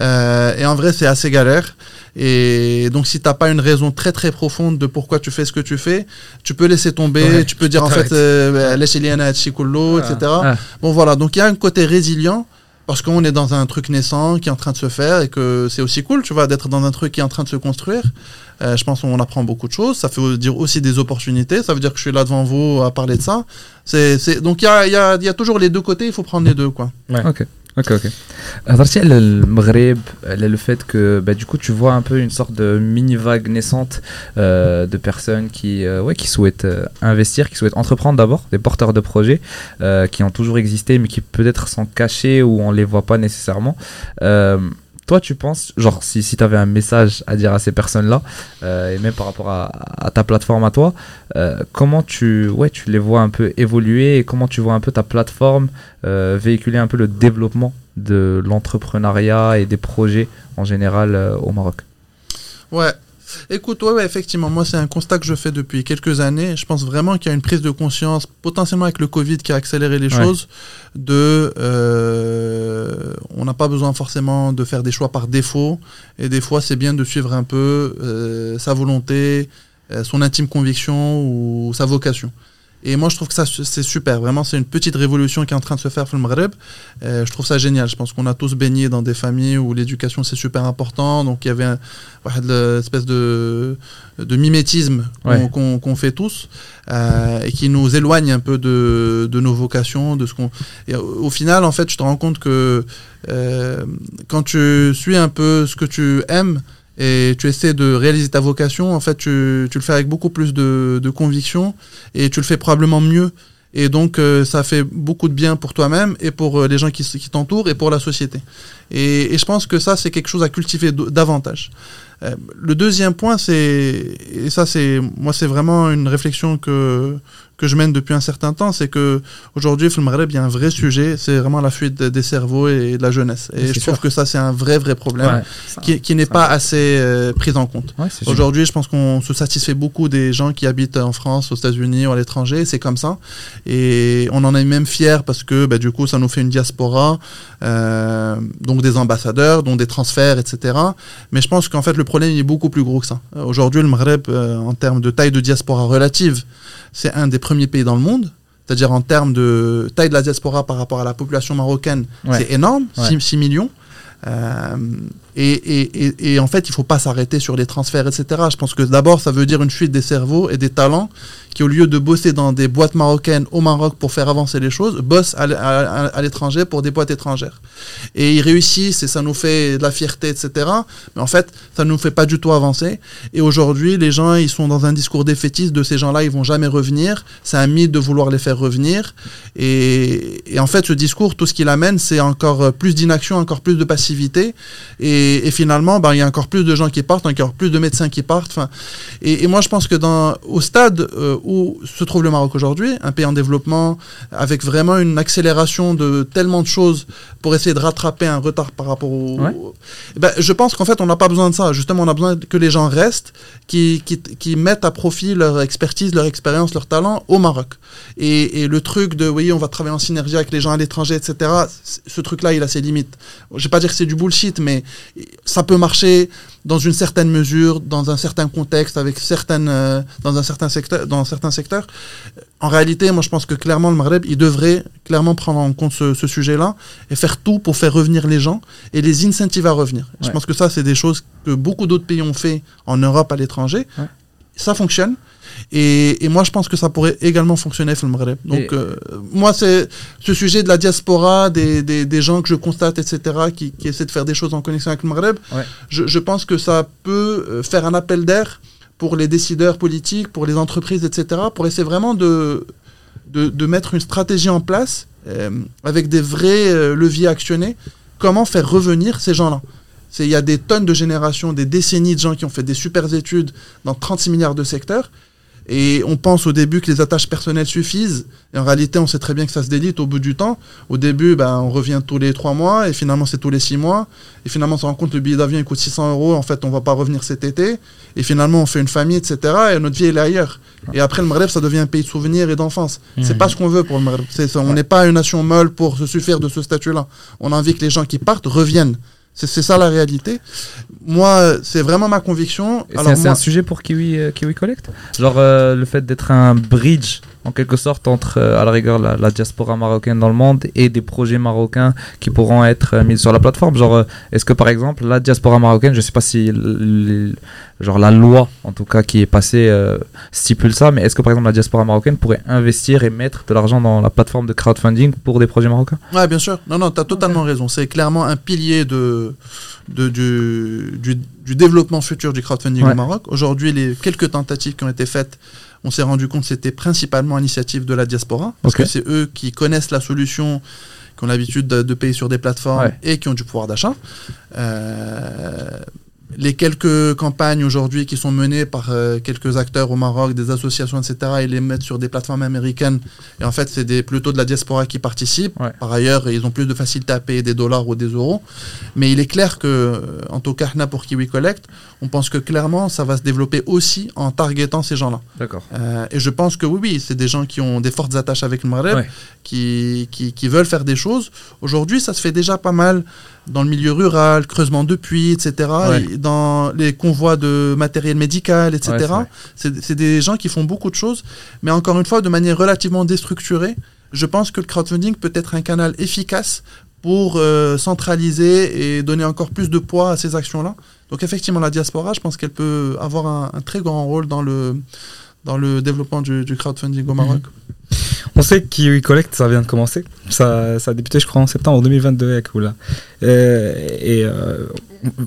Euh, et en vrai, c'est assez galère. Et donc, si t'as pas une raison très très profonde de pourquoi tu fais ce que tu fais, tu peux laisser tomber. Ouais, tu peux dire en fait, euh, laisse Eliana Chikullo, etc. Bon, voilà. Donc, il y a un côté résilient. Parce qu'on est dans un truc naissant qui est en train de se faire et que c'est aussi cool, tu vois, d'être dans un truc qui est en train de se construire. Euh, je pense qu'on apprend beaucoup de choses. Ça veut dire aussi des opportunités. Ça veut dire que je suis là devant vous à parler de ça. C'est, c'est... Donc il y a, il y, a, il y a toujours les deux côtés. Il faut prendre les deux, quoi. Ok, Ok, ok. Euh, le fait que bah, du coup tu vois un peu une sorte de mini-vague naissante euh, de personnes qui, euh, ouais, qui souhaitent euh, investir, qui souhaitent entreprendre d'abord, des porteurs de projets euh, qui ont toujours existé mais qui peut-être sont cachés ou on les voit pas nécessairement. Toi, tu penses, genre, si, si tu avais un message à dire à ces personnes-là, euh, et même par rapport à, ta plateforme à toi, euh, comment tu, ouais, tu les vois un peu évoluer et comment tu vois un peu ta plateforme euh, véhiculer un peu le développement de l'entrepreneuriat et des projets en général au Maroc? Ouais. Écoute, ouais, ouais, effectivement, moi c'est un constat que je fais depuis quelques années. Je pense vraiment qu'il y a une prise de conscience, potentiellement avec le Covid qui a accéléré les Ouais. choses, de euh, on n'a pas besoin forcément de faire des choix par défaut, et des fois c'est bien de suivre un peu euh, sa volonté, euh, son intime conviction ou sa vocation. Et moi, je trouve que ça, c'est super. Vraiment, c'est une petite révolution qui est en train de se faire le Maghreb. Euh, je trouve ça génial. Je pense qu'on a tous baigné dans des familles où l'éducation, c'est super important. Donc, il y avait un, une espèce de, de mimétisme Ouais. qu'on fait tous euh, et qui nous éloigne un peu de, de nos vocations, de ce qu'on. Au, au final, en fait, je te rends compte que euh, quand tu suis un peu ce que tu aimes et tu essaies de réaliser ta vocation, en fait, tu, tu le fais avec beaucoup plus de, de conviction et tu le fais probablement mieux. Et donc, euh, ça fait beaucoup de bien pour toi-même et pour euh, les gens qui, qui t'entourent et pour la société. Et, et je pense que ça, c'est quelque chose à cultiver davantage. Euh, le deuxième point, c'est, et ça, c'est, moi, c'est vraiment une réflexion que, que je mène depuis un certain temps, c'est que aujourd'hui, le Maghreb, il y a un vrai sujet, c'est vraiment la fuite des cerveaux et de la jeunesse. Et je trouve que ça, c'est un vrai, vrai problème Ouais, qui, qui n'est pas assez euh, pris en compte. ouais. Aujourd'hui, je pense qu'on se satisfait beaucoup des gens qui habitent en France, aux États-Unis ou à l'étranger. C'est comme ça. Et on en est même fiers parce que bah, du coup, ça nous fait une diaspora, euh, donc des ambassadeurs, donc des transferts, etc. Mais je pense qu'en fait, le problème il est beaucoup plus gros que ça. Aujourd'hui, le Maghreb, euh, en termes de taille de diaspora relative, c'est un des premiers pays dans le monde. C'est-à-dire en termes de taille de la diaspora par rapport à la population marocaine, Ouais. c'est énorme, Ouais. 6, 6 millions. Euh, et, en fait, il faut pas s'arrêter sur les transferts, etc. Je pense que d'abord, ça veut dire une fuite des cerveaux et des talents qui, au lieu de bosser dans des boîtes marocaines au Maroc pour faire avancer les choses, bossent à, l'étranger pour des boîtes étrangères. Et ils réussissent et ça nous fait de la fierté, etc. Mais en fait, ça ne nous fait pas du tout avancer. Et aujourd'hui, les gens, ils sont dans un discours défaitiste de ces gens-là, ils vont jamais revenir. C'est un mythe de vouloir les faire revenir. Et, en fait, ce discours, tout ce qu'il amène, c'est encore plus d'inaction, encore plus de passivité. Et, et finalement, ben, il y a encore plus de gens qui partent, encore plus de médecins qui partent. Et, et moi, je pense que dans, au stade euh, où se trouve le Maroc aujourd'hui, un pays en développement, avec vraiment une accélération de tellement de choses pour essayer de rattraper un retard par rapport au... Ouais. Ben, je pense qu'en fait, on n'a pas besoin de ça. Justement, on a besoin que les gens restent, qui, qui, qui mettent à profit leur expertise, leur expérience, leur talent au Maroc. Et, et le truc de, oui, on va travailler en synergie avec les gens à l'étranger, etc., ce truc-là, il a ses limites. Je vais pas dire que c'est du bullshit, mais ça peut marcher dans une certaine mesure, dans un certain contexte, avec certaines, euh, dans un certain secteur, dans certains secteurs. En réalité, moi, je pense que clairement, le Maghreb, il devrait clairement prendre en compte ce, ce sujet-là et faire tout pour faire revenir les gens et les incentiver à revenir. Je pense que ça, c'est des choses que beaucoup d'autres pays ont fait en Europe, à l'étranger. Ouais. Ça fonctionne. Et, et moi, je pense que ça pourrait également fonctionner dans le Maghreb. Donc, euh, moi, c'est ce sujet de la diaspora, des, des, des gens que je constate, etc., qui, qui essaient de faire des choses en connexion avec le Maghreb. Ouais. Je, je pense que ça peut euh, faire un appel d'air pour les décideurs politiques, pour les entreprises, etc., pour essayer vraiment de, de, de mettre une stratégie en place euh, avec des vrais euh, leviers actionnés. Comment faire revenir ces gens-là? Il y a des tonnes de générations, des décennies de gens qui ont fait des super études dans 36 milliards de secteurs. Et on pense au début que les attaches personnelles suffisent. Et en réalité, on sait très bien que ça se délite au bout du temps. Au début, ben, on revient tous les trois mois. Et finalement, c'est tous les six mois. Et finalement, on se rend compte que le billet d'avion coûte 600 euros. En fait, on va pas revenir cet été. Et finalement, on fait une famille, etc. Et notre vie, elle est ailleurs. Et après, le Maghreb, ça devient un pays de souvenirs et d'enfance. C'est Mhm. pas ce qu'on veut pour le Maghreb. C'est. On n'est pas une nation molle pour se suffire de ce statut-là. On a envie que les gens qui partent reviennent. C'est ça la réalité. Moi, c'est vraiment ma conviction. C'est moi, un sujet pour Kiwi, euh, Kiwi Collect? Genre euh, le fait d'être un bridge en quelque sorte entre euh, à la rigueur la, la diaspora marocaine dans le monde et des projets marocains qui pourront être euh, mis sur la plateforme. Genre euh, est-ce que par exemple la diaspora marocaine, je sais pas si genre la loi en tout cas qui est passée euh, stipule ça, mais est-ce que par exemple la diaspora marocaine pourrait investir et mettre de l'argent dans la plateforme de crowdfunding pour des projets marocains? Ouais, bien sûr. Non, non, tu as totalement raison. C'est clairement un pilier de, de, du, du, du développement futur du crowdfunding Ouais. au Maroc. Aujourd'hui, les quelques tentatives qui ont été faites, on s'est rendu compte que c'était principalement l'initiative de la diaspora. Parce que c'est eux qui connaissent la solution, qui ont l'habitude de, de payer sur des plateformes Ouais. et qui ont du pouvoir d'achat. Euh, les quelques campagnes aujourd'hui qui sont menées par euh, quelques acteurs au Maroc, des associations, etc., ils les mettent sur des plateformes américaines. Et en fait, c'est des, plutôt de la diaspora qui participe. Ouais. Par ailleurs, ils ont plus de facilité à payer des dollars ou des euros. Mais il est clair que, en tout cas, pour Kiwi Collect, on pense que clairement, ça va se développer aussi en targetant ces gens-là. D'accord. Euh, et je pense que oui, oui, c'est des gens qui ont des fortes attaches avec le Maghreb, Ouais. qui, qui, qui veulent faire des choses. Aujourd'hui, ça se fait déjà pas mal dans le milieu rural, creusement de puits, etc. Ouais. Et dans les convois de matériel médical, etc. Ouais, c'est des gens qui font beaucoup de choses, mais encore une fois, de manière relativement déstructurée. Je pense que le crowdfunding peut être un canal efficace pour euh, centraliser et donner encore plus de poids à ces actions-là. Donc effectivement, la diaspora, je pense qu'elle peut avoir un, très grand rôle dans le, dans le développement du, du crowdfunding au Maroc. On sait que Kiwi Collect, ça vient de commencer. Ça, ça a débuté, je crois, en septembre 2022 avec Oula. Euh, et euh,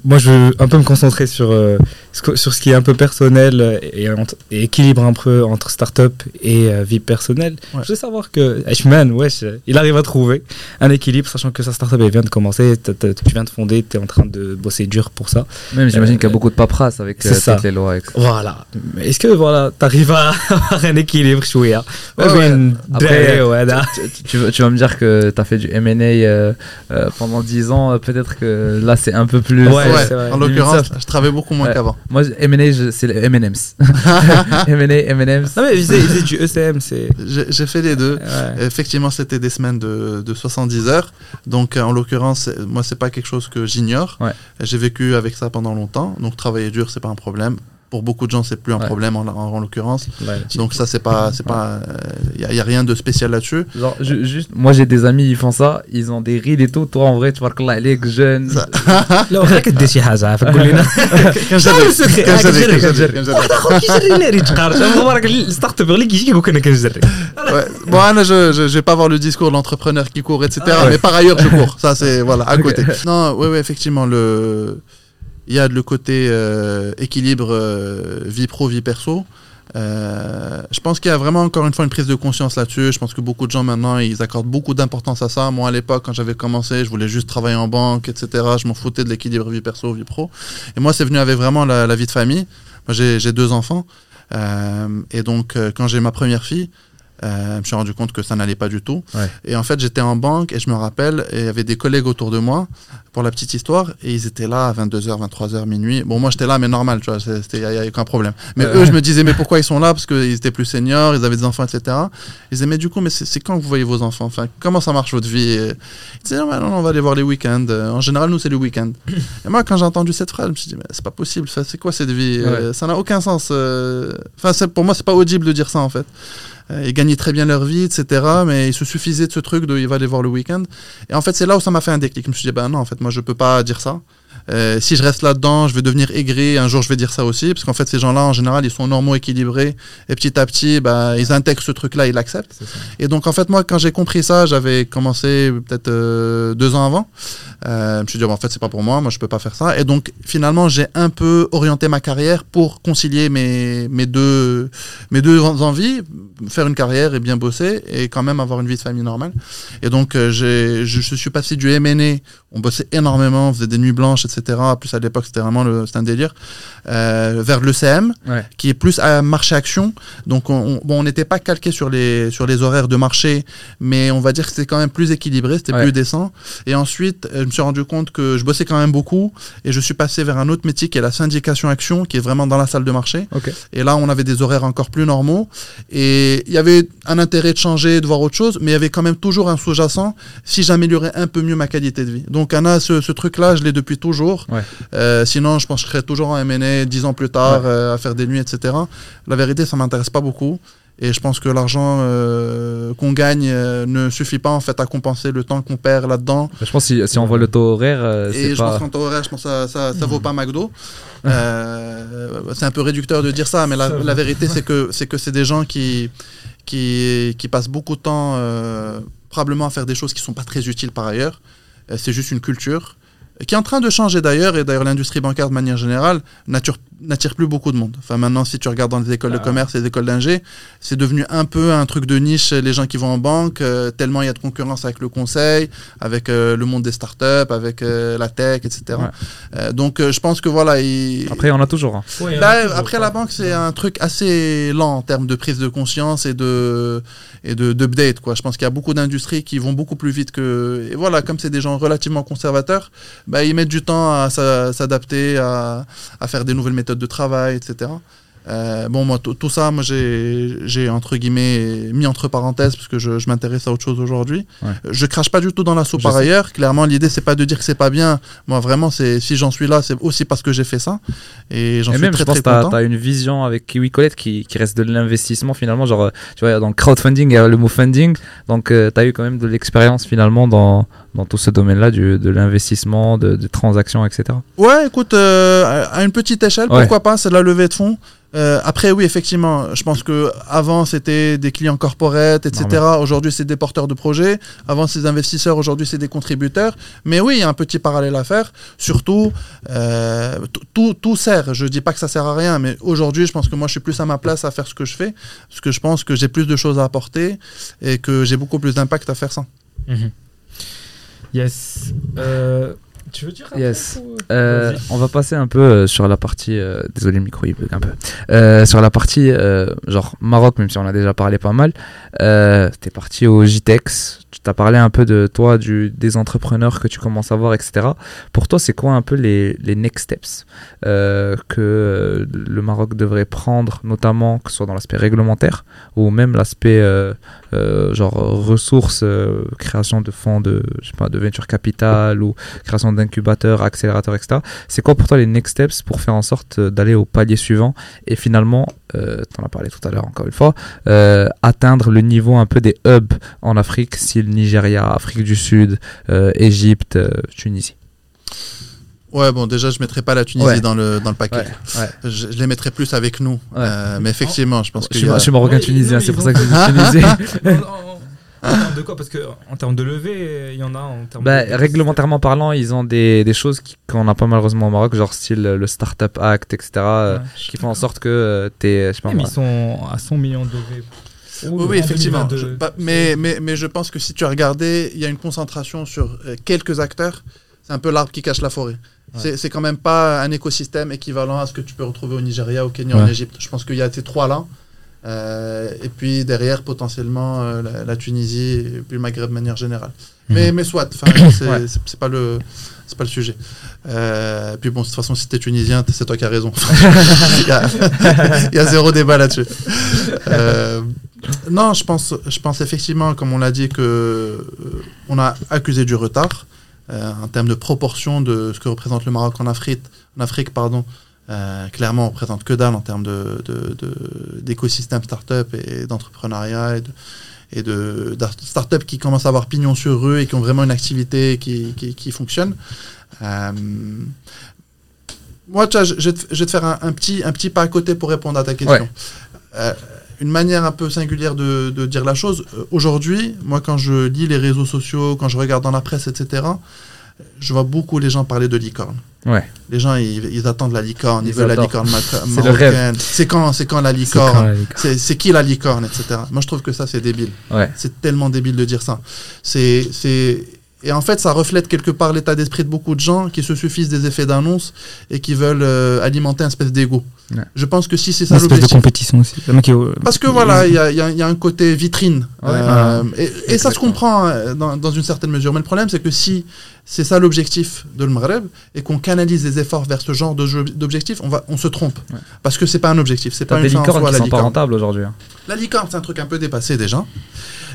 moi, je veux un peu me concentrer sur, euh, sur ce qui est un peu personnel et, et équilibre un peu entre start-up et euh, vie personnelle. Ouais. Je veux savoir que Ashman, wesh, il arrive à trouver un équilibre, sachant que sa start-up elle vient de commencer, tu viens de fonder, tu es en train de bosser dur pour ça. Même j'imagine qu'il y a beaucoup de paperasse avec ça. toutes les lois. etc. Voilà. Est-ce que voilà, tu arrives à [LAUGHS] avoir un équilibre chouïa? Ouais, ouais. Après, ouais, là. tu, tu vas- tu vas me dire que tu as fait du M&A euh, euh, pendant 10 ans, euh, peut-être que là c'est un peu plus... Ouais, Ouais, en l'occurrence, je travaille beaucoup moins Ouais. qu'avant. Moi, M&A, c'est les M&M's. M&A, M&M's. Non mais il faisait, il faisait du ECM, c'est. J'ai fait les deux. Ouais. Effectivement, c'était des semaines de, de 70 heures. Donc, euh, en l'occurrence, moi, c'est pas quelque chose que j'ignore. Ouais. J'ai vécu avec ça pendant longtemps. Donc, travailler dur, c'est pas un problème Pour beaucoup de gens, c'est plus un Ouais. problème en, en- en l'occurrence. Ouais. Donc, ça, c'est pas, c'est pas, il y, a rien de spécial là-dessus. Genre, ju- juste, moi j'ai des amis, ils font ça, ils ont des rides et tout. Toi en vrai, tu vois que là, les [LAUGHS] jeunes. Ça- لو غير كدير شي حاجه فقول لنا كنجرب السكري؟ آه، كنجرب كنجرب. كنجرب واحد اخو كيجري لنا ريت قارش مبارك الستارت اب اللي كيجي كيقول لك انا كنجري Ouais. Bon, Anna, je, je, je vais pas avoir le discours de l'entrepreneur qui court, etc. Ah ouais. Mais par ailleurs, je cours. Ça, c'est voilà, à Ok. côté. Non, oui, oui, effectivement, le, il y a le côté euh, équilibre euh, vie pro, vie perso. Euh, je pense qu'il y a vraiment encore une fois une prise de conscience là-dessus. Je pense que beaucoup de gens maintenant ils accordent beaucoup d'importance à ça. Moi à l'époque quand j'avais commencé, je voulais juste travailler en banque, etc. Je m'en foutais de l'équilibre vie perso, vie pro. Et moi c'est venu avec vraiment la, vie de famille. Moi j'ai deux enfants et donc quand j'ai ma première fille, euh, je me suis rendu compte que ça n'allait pas du tout. Ouais. Et en fait, j'étais en banque et je me rappelle, et il y avait des collègues autour de moi, pour la petite histoire, et ils étaient là à 22h, 23h, minuit. Bon, moi, j'étais là, mais normal, tu vois, il n'y a, y a aucun problème. Mais eux, je me disais, mais pourquoi ils sont là? Parce qu'ils étaient plus seniors, ils avaient des enfants, etc. Ils disaient, mais du coup, mais c'est quand que vous voyez vos enfants? Enfin, comment ça marche votre vie? Et Ils disaient, non, non, on va aller voir les week-ends. Euh, En général, nous, c'est le week-end. [COUGHS] et moi, quand j'ai entendu cette phrase, je me suis dit, mais c'est pas possible, c'est quoi cette vie? Euh, Ça n'a aucun sens. Enfin, pour moi, c'est pas audible de dire ça, en fait. Euh, Ils gagnaient très bien leur vie, etc. Mais il se suffisait de ce truc de il va aller voir le week-end. Et en fait, c'est là où ça m'a fait un déclic. Je me suis dit, ben non, en fait, moi, je peux pas dire ça. Euh, si je reste là-dedans, je vais devenir aigri. Un jour, je vais dire ça aussi. Parce qu'en fait, ces gens-là, en général, ils sont normaux, équilibrés. Et petit à petit, bah, ils intègrent ce truc-là, ils l'acceptent. Et donc, en fait, moi, quand j'ai compris ça, j'avais commencé peut-être euh, deux ans avant. Euh, je me suis dit, bon, en fait, c'est pas pour moi. Moi, je peux pas faire ça. Et donc, finalement, j'ai un peu orienté ma carrière pour concilier mes, mes deux, mes deux envies. Faire une carrière et bien bosser. Et quand même avoir une vie de famille normale. Et donc, euh, j'ai, je, je suis passé du M&A. On bossait énormément, on faisait des nuits blanches, etc. Plus, à l'époque, c'était vraiment le, c'était un délire. Euh, vers l'ECM, Ouais. qui est plus à marché-action. Donc, on, on- bon, on n'était pas calqué sur les, sur les horaires de marché, mais on va dire que c'était quand même plus équilibré, c'était Ouais. plus décent. Et ensuite, euh, je me suis rendu compte que je bossais quand même beaucoup et je suis passé vers un autre métier qui est la syndication action, qui est vraiment dans la salle de marché. Et là, on avait des horaires encore plus normaux. Et il y avait un intérêt de changer, de voir autre chose, mais il y avait quand même toujours un sous-jacent si j'améliorais un peu mieux ma qualité de vie. Donc, Anna, ce, ce truc-là, je l'ai depuis toujours. Ouais. Euh, sinon, je pense que je serais toujours en M&A dix ans plus tard euh, à faire des nuits, etc. La vérité, ça m'intéresse pas beaucoup. Et je pense que l'argent euh, qu'on gagne euh, ne suffit pas en fait à compenser le temps qu'on perd là-dedans. Je pense que si, si on voit le taux horaire, euh, Et je pense qu'en taux horaire, je pense que ça, ça, ça vaut pas McDo. [LAUGHS] C'est un peu réducteur de dire ça, mais la, la vérité, c'est que c'est que c'est des gens qui, qui, qui passent beaucoup de temps probablement à faire des choses qui sont pas très utiles par ailleurs. C'est juste une culture qui est en train de changer d'ailleurs, et d'ailleurs l'industrie bancaire de manière générale n'attire n'attire plus beaucoup de monde. Enfin maintenant, si tu regardes dans les écoles de commerce et les écoles d'ingé, c'est devenu un peu un truc de niche, les gens qui vont en banque, euh, tellement il y a de concurrence avec le conseil, avec euh, le monde des startups, avec euh, la tech, etc. Ouais. Euh, donc euh, je pense que voilà, il... Après, on a toujours. hein. Bah, après la banque, c'est un truc assez lent en termes de prise de conscience et de et de d'update quoi. Je pense qu'il y a beaucoup d'industries qui vont beaucoup plus vite que et voilà, comme c'est des gens relativement conservateurs, bah ils mettent du temps à s'a- s'adapter, à, à faire des nouvelles méthodes de travail, etc. Euh, bon, moi, tout ça, moi, j'ai, entre guillemets mis entre parenthèses parce que je, je m'intéresse à autre chose aujourd'hui. Ouais. Euh, Je crache pas du tout dans la soupe par sais. ailleurs. Clairement, l'idée, c'est pas de dire que c'est pas bien. Moi, vraiment, c'est si j'en suis là, c'est aussi parce que j'ai fait ça. Et j'en suis même, très, je pense très content. tu as, une vision avec Kiwi Colette qui, qui reste de l'investissement finalement. Genre, euh, tu vois, dans le crowdfunding, il y a le mot funding. Donc, tu as eu quand même de l'expérience finalement dans, dans tout ce domaine-là, de l'investissement, de, des transactions, etc. Ouais, écoute, euh, à une petite échelle, Ouais. pourquoi pas, c'est de la levée de fonds. Euh, après, oui, effectivement, je pense que avant c'était des clients corporate, etc. Aujourd'hui, c'est des porteurs de projets. Avant, c'est des investisseurs. Aujourd'hui, c'est des contributeurs. Mais oui, il y a un petit parallèle à faire. Surtout, euh, tout- tout, sert. Je dis pas que ça sert à rien, mais aujourd'hui, je pense que moi, je suis plus à ma place à faire ce que je fais, parce que je pense que j'ai plus de choses à apporter et que j'ai beaucoup plus d'impact à faire ça. Yes. Euh, tu veux dire un Yes. ou- Euh, on va passer un peu euh, sur la partie. désolé, le micro il bug un peu. Sur la partie genre Maroc, même si on a déjà parlé pas mal. T'es parti au JTEX. Tu t'as parlé un peu de toi, des entrepreneurs que tu commences à voir, etc. Pour toi, c'est quoi un peu les, les next steps euh, que euh, le Maroc devrait prendre, notamment que ce soit dans l'aspect réglementaire ou même l'aspect euh, genre ressources, création de fonds de, je sais pas, de venture capital ou création d'incubateurs, accélérateurs, etc. C'est quoi pour toi les next steps pour faire en sorte d'aller au palier suivant et finalement, tu en as parlé tout à l'heure encore une fois, atteindre le niveau un peu des hubs en Afrique, style Nigeria, Afrique du Sud, euh, Égypte, euh, Tunisie. Ouais, bon, déjà, je mettrai pas la Tunisie Ouais. dans le dans le paquet. Ouais, ouais. Je, je les mettrai plus avec nous. Euh, mais effectivement, je pense Je que je suis marocain tunisien, c'est pour ça que je dis Tunisie. [LAUGHS] [LAUGHS] En- termes de quoi? Parce que en termes de levée, il y en a en termes Bah, de... réglementairement parlant, ils ont des, des choses qui- qu'on n'a pas malheureusement au Maroc, genre style le Startup Act, etc., euh, Ouais, qui font en sorte que euh, je sais pas Ouais, mais moi, ils sont à 100 millions de levées. Oui, oui, effectivement. Je- bah, mais, mais, mais je pense que si tu as regardé, il y a une concentration sur euh, quelques acteurs. C'est un peu l'arbre qui cache la forêt. C'est- C'est quand même pas un écosystème équivalent à ce que tu peux retrouver au Nigeria, au Kenya, en Ouais. Égypte. Je pense qu'il y a ces trois-là. Euh, et puis derrière, potentiellement, euh, la, la Tunisie et puis le Maghreb de manière générale. Mais, mais soit, c'est [COUGHS] Ouais. pas, le- c'est pas le sujet. Euh, puis bon, de toute façon, si t'es tunisien, c'est toi qui as raison. [LAUGHS] il, y a, [LAUGHS] il y a zéro débat là-dessus. Euh, non, je pense, je pense effectivement, comme on l'a dit, que euh, on a accusé du retard euh, en termes de proportion de ce que représente le Maroc en Afrique. En Afrique, pardon. Euh, clairement, on représente que dalle en termes de, de- de- d'écosystème start-up et d'entrepreneuriat et de, et de start-up qui commencent à avoir pignon sur rue et qui ont vraiment une activité qui, qui, qui fonctionne. Moi, tu vois, je, vais te, je vais te faire un, un petit, un petit pas à côté pour répondre à ta question. Ouais. Une manière un peu singulière de, de dire la chose. euh, Aujourd'hui, moi, quand je lis les réseaux sociaux, quand je regarde dans la presse, etc., je vois beaucoup les gens parler de licorne. Ouais. Les gens, ils, ils attendent la licorne, ils, Ils veulent la licorne [LAUGHS] marocaine. C'est quand, c'est quand la licorne C'est qui la licorne, etc. Moi, je trouve que ça, c'est débile. Ouais. C'est tellement débile de dire ça. C'est... Et en fait, ça reflète quelque part l'état d'esprit de beaucoup de gens qui se suffisent des effets d'annonce et qui veulent euh, alimenter un espèce d'ego. Ouais. Je pense que si c'est Une ça espèce de l'objectif. compétition aussi. Parce que voilà, il y a, il y a- il y a un côté vitrine. Ouais. Euh, et, et ça se comprend euh, dans, dans une certaine mesure. Mais le problème, c'est que si c'est ça l'objectif de le Maghreb et qu'on canalise les efforts vers ce genre d'objectif, on, va, on se trompe. Ouais. Parce que c'est pas un objectif. C'est pas une fin en soi, qui la sont licorne. aujourd'hui. hein. La licorne, c'est un truc un peu dépassé déjà.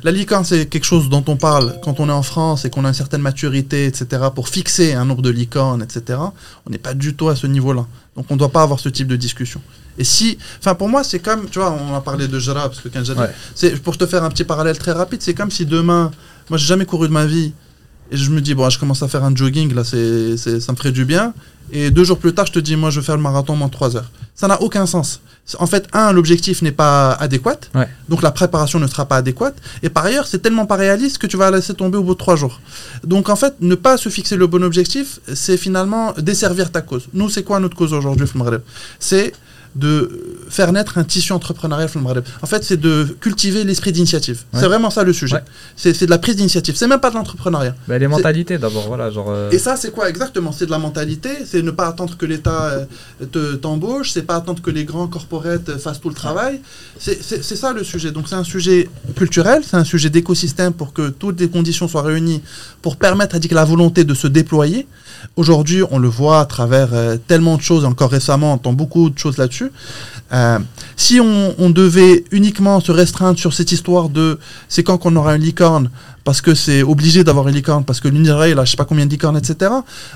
La licorne, c'est quelque chose dont on parle quand on est en France et qu'on a une certaine maturité, etc., pour fixer un nombre de licornes, etc. On n'est pas du tout à ce niveau-là. Donc on ne doit pas avoir ce type de discussion. Et si, enfin pour moi, c'est comme, tu vois, on a parlé de Jara, parce que quand Ouais. c'est pour te faire un petit parallèle très rapide, c'est comme si demain, moi j'ai jamais couru de ma vie, et je me dis, bon, je commence à faire un jogging, là, c'est, ça me ferait du bien. Et deux jours plus tard, je te dis, moi, je vais faire le marathon en trois heures. Ça n'a aucun sens. En fait, un, l'objectif n'est pas adéquat. Ouais. Donc la préparation ne sera pas adéquate. Et par ailleurs, c'est tellement pas réaliste que tu vas laisser tomber au bout de trois jours. Donc en fait, ne pas se fixer le bon objectif, c'est finalement desservir ta cause. Nous, c'est quoi notre cause aujourd'hui, Maghreb C'est de faire naître un tissu entrepreneurial. En fait, c'est de cultiver l'esprit d'initiative. Ouais. C'est vraiment ça le sujet. Ouais. C'est de la prise d'initiative. C'est même pas de l'entrepreneuriat. Bah, les mentalités d'abord, voilà, genre. euh, Et ça, c'est quoi exactement? C'est de la mentalité, c'est ne pas attendre que l'État euh, te- t'embauche, c'est pas attendre que les grands corporates euh, fassent tout le travail. C'est ça le sujet. Donc c'est un sujet culturel, c'est un sujet d'écosystème pour que toutes les conditions soient réunies pour permettre à dire, la volonté de se déployer. Aujourd'hui, on le voit à travers euh, tellement de choses, encore récemment, on entend beaucoup de choses là-dessus. Là-dessus. Euh, si on, on devait uniquement se restreindre sur cette histoire de c'est quand qu'on aura une licorne, parce que c'est obligé d'avoir une licorne, parce que l'UNIRA, il a je sais pas combien de licornes, etc.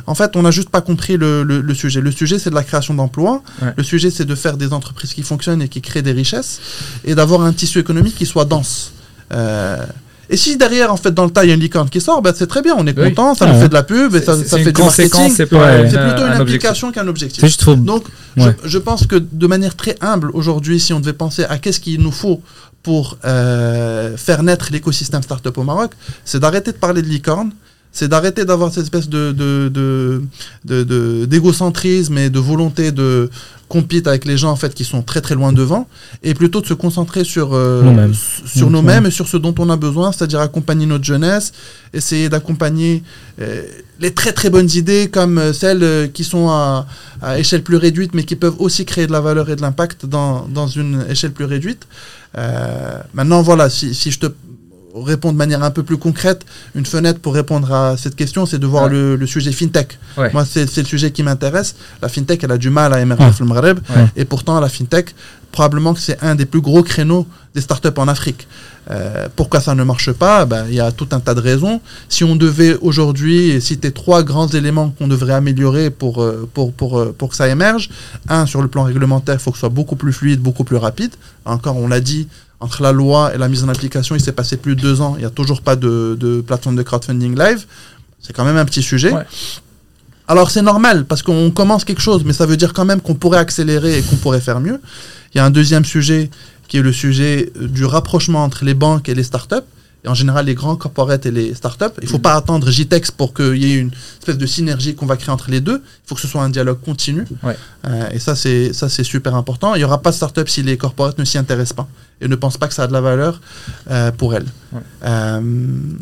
En fait, on n'a juste pas compris le, le- le sujet. Le sujet, c'est de la création d'emplois. Ouais. Le sujet, c'est de faire des entreprises qui fonctionnent et qui créent des richesses, et d'avoir un tissu économique qui soit dense. Euh, et si derrière, en fait, dans le tas, il y a une licorne qui sort, ben, c'est très bien, on est Oui. content, ça nous fait de la pub, et ça, fait du marketing. c'est Ouais. plutôt une un implication qu'un objectif. Donc, Ouais. je, je pense que de manière très humble, aujourd'hui, si on devait penser à qu'est-ce qu'il nous faut pour euh, faire naître l'écosystème startup au Maroc, c'est d'arrêter de parler de licorne, c'est d'arrêter d'avoir cette espèce de, de, de, de- de- d'égocentrisme et de volonté de compete avec les gens en fait qui sont très très loin devant et plutôt de se concentrer sur euh, Nous-mêmes. s- sur nous-mêmes et sur ce dont on a besoin c'est-à-dire accompagner notre jeunesse essayer d'accompagner euh, les très très bonnes idées comme euh, celles euh, qui sont à, à échelle plus réduite mais qui peuvent aussi créer de la valeur et de l'impact dans, dans une échelle plus réduite Euh, maintenant voilà si, si je te réponds de manière un peu plus concrète une fenêtre pour répondre à cette question c'est de voir Ouais. le, le sujet fintech Ouais. moi c'est le sujet qui m'intéresse la fintech elle a du mal à émerger dans le Maghreb Ouais. et pourtant la fintech probablement que c'est un des plus gros créneaux des startups en Afrique Euh, pourquoi ça ne marche pas? Ben, Il y a tout un tas de raisons. Si on devait aujourd'hui citer trois grands éléments qu'on devrait améliorer pour, euh, pour, pour, euh, pour que ça émerge, un, sur le plan réglementaire, il faut que ce soit beaucoup plus fluide, beaucoup plus rapide. Encore, on l'a dit, entre la loi et la mise en application, il s'est passé plus de deux ans, il n'y a toujours pas de, de plateforme de crowdfunding live. C'est quand même un petit sujet. Ouais. Alors c'est normal, parce qu'on commence quelque chose, mais ça veut dire quand même qu'on pourrait accélérer et qu'on pourrait faire mieux. Il y a un deuxième sujet qui est le sujet euh, du rapprochement entre les banques et les startups. Et en général, les grands corporates et les startups. Il ne faut pas attendre JTEX pour qu'il y ait une espèce de synergie qu'on va créer entre les deux. Il faut que ce soit un dialogue continu. Ouais. Euh, et ça, c'est ça, c'est super important. Il n'y aura pas de startup si les corporates ne s'y intéressent pas et ne pensent pas que ça a de la valeur euh, pour. Ouais. Euh,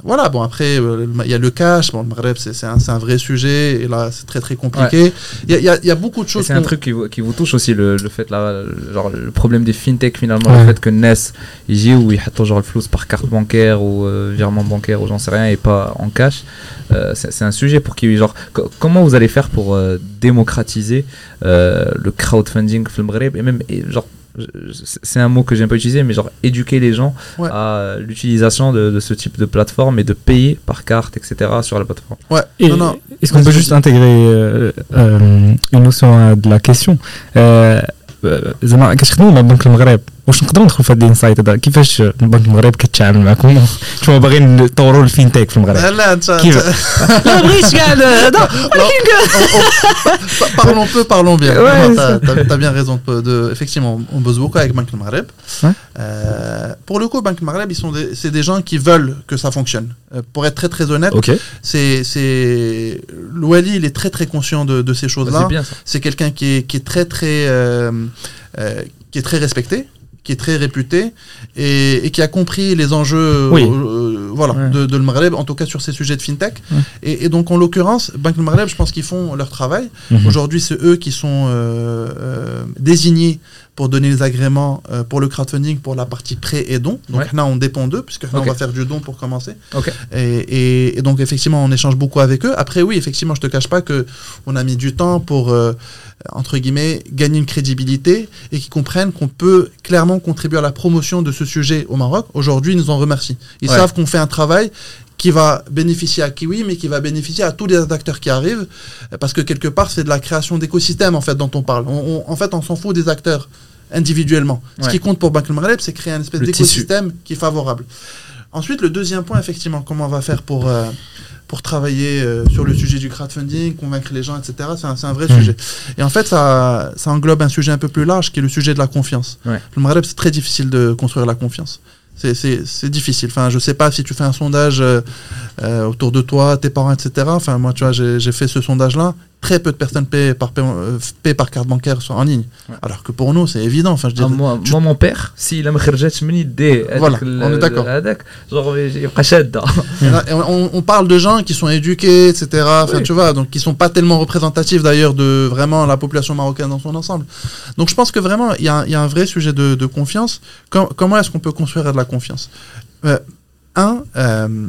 voilà. Bon, après, euh, il y a le cash. Bon, le Maghreb, c'est c'est un, c'est un vrai sujet. Et là, c'est très très compliqué. Il y, a, il y a- y a beaucoup de choses. C'est un truc qui vous, qui vous touche aussi, le, le fait là, le- genre le problème des fintech finalement, Ouais. le fait que NES, il y où il y a toujours le flou par carte bancaire ou euh, virement bancaire ou j'en sais rien et pas en cash. Euh, c'est c'est un sujet pour qui, genre, co- comment vous allez faire pour euh, démocratiser euh, le crowdfunding le Maghreb et même, et, genre, c'est un mot que j'aime pas utiliser, mais genre éduquer les gens Ouais. à l'utilisation de, de ce type de plateforme et de payer par carte, etc. sur la plateforme. Ouais. Et non, non. Est-ce qu'on peut juste intégrer euh, euh, une notion euh, de la question? Euh, euh, زعما كاش خدموا مع بنك المغرب واش نقدروا ندخلوا في هذا الانسايت هذا كيفاش بنك المغرب كتعامل معكم شنو باغيين نطوروا الفينتيك في المغرب لا انت كيف [LAUGHS] لا بغيتش كاع هذا Pa- parlons peu, parlons bien. Ouais, Non, ça- T'as t'as- t'as bien raison. De, de- effectivement, on bosse beaucoup avec Banque le Maghreb. Ouais. Euh, pour le coup, Banque le Maghreb, ils sont des- c'est des gens qui veulent que ça fonctionne. Euh, pour être très très honnête, Ok. c'est c'est Louali, il est très très conscient de, de ces Bah, choses-là. c'est bien ça. C'est quelqu'un qui est, qui est très très euh, euh, qui est très respecté, qui est très réputé et, et qui a compris les enjeux Oui. euh, voilà Ouais. de, de le Maghreb, en tout cas sur ces sujets de fintech. Ouais. Et, et donc en l'occurrence, Banque le Maghreb, je pense qu'ils font leur travail. Mhm. Aujourd'hui, c'est eux qui sont euh, euh, désignés pour donner les agréments euh, pour le crowdfunding pour la partie prêt et don. Donc Ouais. là, on dépend d'eux, puisque là, on va faire du don pour commencer. Et, et- et donc, effectivement, on échange beaucoup avec eux. Après, oui, effectivement, je te cache pas que on a mis du temps pour, euh, entre guillemets, gagner une crédibilité et qu'ils comprennent qu'on peut clairement contribuer à la promotion de ce sujet au Maroc. Aujourd'hui, ils nous en remercient. Ils Ouais. savent qu'on fait un travail qui va bénéficier à Kiwi, mais qui va bénéficier à tous les acteurs qui arrivent, parce que quelque part, c'est de la création d'écosystèmes, en fait, dont on parle. On- on- en fait, on s'en fout des acteurs individuellement. Ce qui compte pour Banque Maghreb, c'est créer un espèce d'écosystème qui est favorable. Ensuite, le deuxième point, effectivement, comment on va faire pour, euh, pour travailler euh, sur le sujet du crowdfunding, convaincre les gens, etc. C'est un, vrai Mhm. sujet. Et en fait, ça, ça englobe un sujet un peu plus large qui est le sujet de la confiance. Ouais. Le Maghreb, c'est très difficile de construire la confiance. C'est- difficile. Enfin, je sais pas si tu fais un sondage euh, autour de toi, tes parents, etc. Enfin, moi, tu vois, j'ai j'ai fait ce sondage-là très peu de personnes paient euh, par, carte bancaire soit en ligne. Alors que pour nous, c'est évident. Enfin, je dis, ah, moi, tu... moi, mon père, s'il a me Voilà, on est d'accord. [LAUGHS] on, parle de gens qui sont éduqués, etc. Enfin, oui. tu vois, donc qui sont pas tellement représentatifs d'ailleurs de vraiment la population marocaine dans son ensemble. Donc je pense que vraiment, il y, a un vrai sujet de, confiance. Comment est-ce qu'on peut construire de la confiance? Euh, un, euh,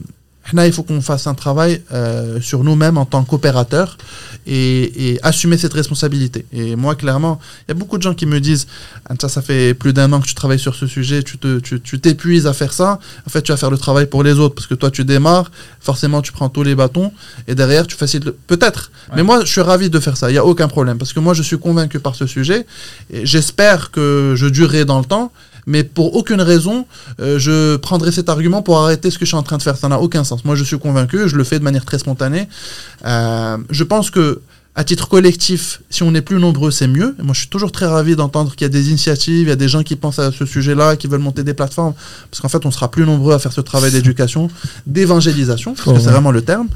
il faut qu'on fasse un travail euh, sur nous-mêmes en tant qu'opérateurs et, et assumer cette responsabilité. Et moi, clairement, il y a beaucoup de gens qui me disent Ah, ça, ça fait plus d'un an que tu travailles sur ce sujet, tu te- tu tu t'épuises à faire ça. En fait, tu vas faire le travail pour les autres parce que toi, tu démarres, forcément, tu prends tous les bâtons et derrière, tu facilites le. Peut-être. Mais moi, je suis ravi de faire ça. Il n'y a aucun problème parce que moi, je suis convaincu par ce sujet. Et J'espère que je durerai dans le temps. Mais pour aucune raison, euh, je prendrai cet argument pour arrêter ce que je suis en train de faire. Ça n'a aucun sens. Moi, je suis convaincu, je le fais de manière très spontanée. Euh, je pense que, à titre collectif, si on est plus nombreux, c'est mieux. Et moi, je suis toujours très ravi d'entendre qu'il y a des initiatives, il y a des gens qui pensent à ce sujet-là, qui veulent monter des plateformes. Parce qu'en fait, on sera plus nombreux à faire ce travail d'éducation, d'évangélisation, parce que Ouais. c'est vraiment le terme.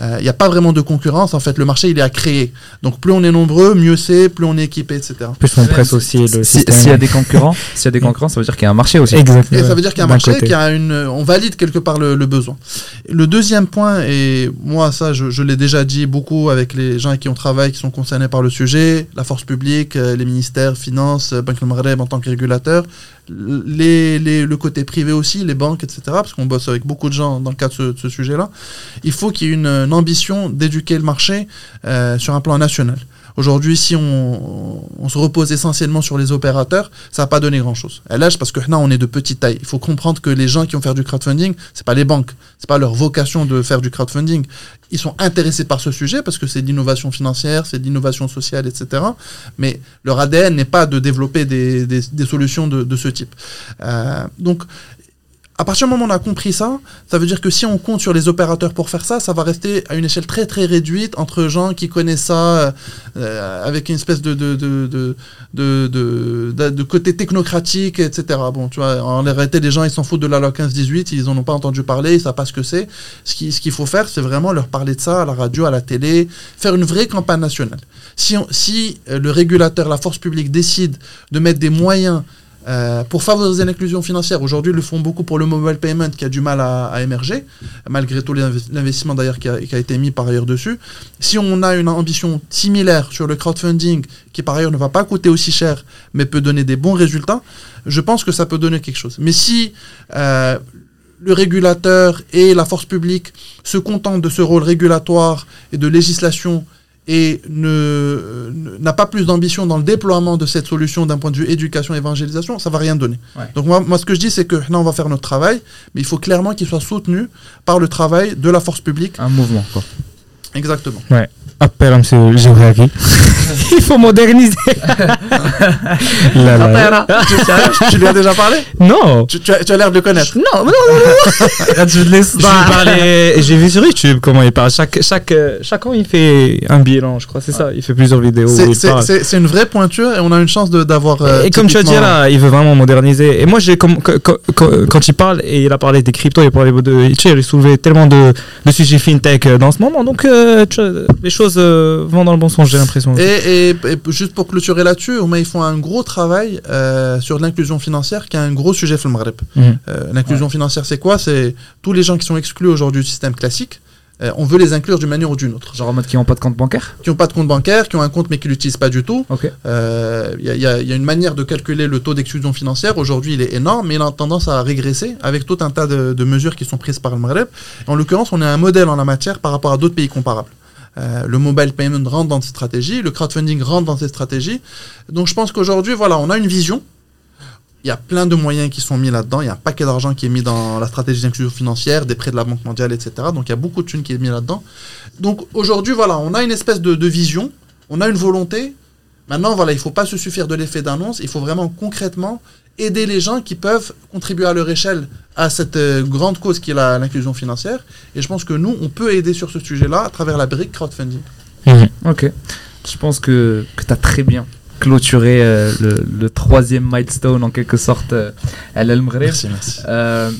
Euh, Il n'y a pas vraiment de concurrence. En fait, le marché, il est à créer. Donc, plus on est nombreux, mieux c'est, plus on est équipé, etc. Plus, on presse aussi le Si-. S'il y a des concurrents, s'il y a des concurrents, ça veut dire qu'il y a un marché aussi. Exactement. Et ça veut dire qu'il y a un marché, qu'il y a une, on valide quelque part le, le besoin. Le deuxième point, et moi ça je, je l'ai déjà dit beaucoup avec les gens avec qui on travaille, qui sont concernés par le sujet, la force publique, euh, les ministères, finances, euh, Banque de Maghreb en tant que régulateur, le côté privé aussi, les banques, etc. Parce qu'on bosse avec beaucoup de gens dans le cadre de ce, sujet-là. Il faut qu'il y ait une, une ambition d'éduquer le marché euh, sur un plan national. Aujourd'hui, si on, se repose essentiellement sur les opérateurs, ça va pas donné grand-chose. Là, c'est parce que là, on est de petite taille. Il faut comprendre que les gens qui vont faire du crowdfunding, c'est pas les banques, c'est pas leur vocation de faire du crowdfunding. Ils sont intéressés par ce sujet parce que c'est de l'innovation financière, c'est de l'innovation sociale, etc. Mais leur ADN n'est pas de développer des, solutions de, de ce type. Euh, donc, à partir du moment où on a compris ça, ça veut dire que si on compte sur les opérateurs pour faire ça, ça va rester à une échelle très très réduite entre gens qui connaissent ça euh, avec une espèce de de, de, de, de, côté technocratique, etc. Bon, tu vois, en réalité, les gens ils s'en foutent de la loi 15-18, ils en ont pas entendu parler, ils savent pas ce que c'est. Ce qui- ce qu'il faut faire, c'est vraiment leur parler de ça à la radio, à la télé, faire une vraie campagne nationale. Si, si euh, le régulateur, la force publique décide de mettre des moyens euh, pour favoriser l'inclusion financière, aujourd'hui, ils le font beaucoup pour le mobile payment qui a du mal à, à émerger, malgré tout l'invest- l'investissement d'ailleurs qui qui a été mis par ailleurs dessus. Si on a une ambition similaire sur le crowdfunding, qui par ailleurs ne va pas coûter aussi cher, mais peut donner des bons résultats, je pense que ça peut donner quelque chose. Mais si euh, le régulateur et la force publique se contentent de ce rôle régulatoire et de législation et n'a pas plus d'ambition dans le déploiement de cette solution d'un point de vue éducation évangélisation, ça va rien donner. Ouais. Donc moi, moi ce que je dis c'est que là on va faire notre travail, mais il faut clairement qu'il soit soutenu par le travail de la force publique. Un mouvement, quoi. Exactement. Appel à M. Géographique. Il faut moderniser. [LAUGHS] Là, là. tu, tu lui as déjà parlé? Non. tu, tu as, tu as l'air de le connaître. Non, non, non. [LAUGHS] je lui parlais- J'ai vu sur YouTube comment il parle. Chaque, chaque, euh, chaque an, il fait un bilan, je crois. C'est ça. Il fait plusieurs vidéos. C'est- il C'est parle. c'est- c'est une vraie pointure et on a une chance de- d'avoir. euh, et comme tu as dit là, il veut vraiment moderniser. Et moi, j'ai comme quand, quand- quand il parle et il a parlé des cryptos, il a parlé de, tu sais, il a soulevé tellement de, de sujets fintech euh, dans ce moment. Donc, euh, tu les choses euh, vont dans le bon sens, j'ai l'impression. Et, et- et juste pour clôturer là-dessus, au moins, ils font un gros travail euh, sur l'inclusion financière, qui est un gros sujet dans le Maghreb. L'inclusion financière, c'est quoi? C'est tous les gens qui sont exclus aujourd'hui du système classique. euh, on veut les inclure d'une manière ou d'une autre. Genre en mode qui n'ont pas de compte bancaire? Qui n'ont pas de compte bancaire, qui ont un compte mais qui l'utilisent pas du tout. Euh, Il y, a- il y a- il y a une manière de calculer le taux d'exclusion financière. Aujourd'hui, il est énorme, mais il a tendance à régresser avec tout un tas de, de mesures qui sont prises par le Maghreb. En l'occurrence, on est un modèle en la matière par rapport à d'autres pays comparables. Euh, le mobile payment rentre dans cette stratégie, le crowdfunding rentre dans cette stratégie. Donc je pense qu'aujourd'hui, voilà, on a une vision. Il y a plein de moyens qui sont mis là-dedans. Il y a un paquet d'argent qui est mis dans la stratégie d'inclusion financière, des prêts de la Banque mondiale, etc. Donc il y a beaucoup de thunes qui est mis là-dedans. Donc aujourd'hui, voilà, on a une espèce de, de vision, on a une volonté. Maintenant, voilà, il ne faut pas se suffire de l'effet d'annonce. Il faut vraiment concrètement aider les gens qui peuvent contribuer à leur échelle à cette euh, grande cause qui est la- l'inclusion financière. Et je pense que nous, on peut aider sur ce sujet-là à travers la brique crowdfunding. Ok. Je pense que, que tu as très bien clôturé euh, le, le troisième milestone en quelque sorte euh, à. Merci, merci. Euh,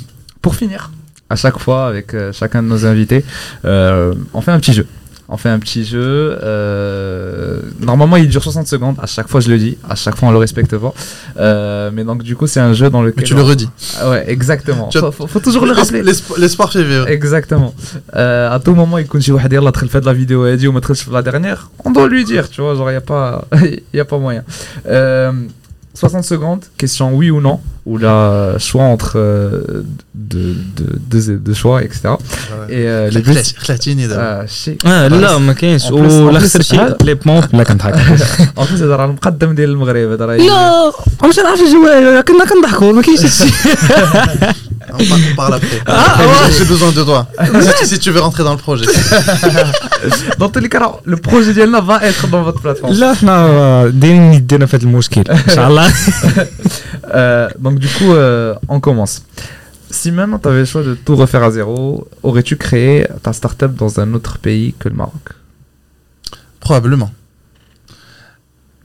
pour finir, à chaque fois avec euh, chacun de nos invités, euh, on fait un petit jeu. On fait un petit jeu. euh, normalement, il dure 60 secondes. À chaque fois, je le dis. À chaque fois, on le respecte pas. Euh, mais donc, du coup, c'est un jeu dans lequel. Mais tu le redis. Ah ouais, exactement. Faut, faut- faut toujours le rappeler. L'espo- L'espoir fait vivre. Exactement. Euh, à tout moment, il continue à dire la traite de la vidéo et dit ou la dernière. On doit lui dire, tu vois, genre, il n'y a, pas- [LAUGHS] y a pas moyen. Euh, 60 secondes, question oui ou non, ou là, choix entre euh, deux de, de, de choix, etc. Et euh, les buts. خلعتيني دابا آه، شي اه لا ما كاينش En plus- en والاخسر [LAUGHS] plus- شي هذا- لي بون لا [LAUGHS] كنضحك En plus, هذا راه المقدم ديال المغرب هذا راه لا مش نعرف الجوال كنا كنضحكوا ما كاينش هادشي [LAUGHS] on, parle, après. Ah, ah, j'ai besoin de toi. si, tu, veux rentrer dans le projet. [LAUGHS] dans tous les cas, le projet d'Yelna va être dans votre plateforme. Là, on a fait le Donc, du coup, euh, on commence. Si maintenant tu avais le choix de tout refaire à zéro, aurais-tu créé ta startup dans un autre pays que le Maroc? Probablement.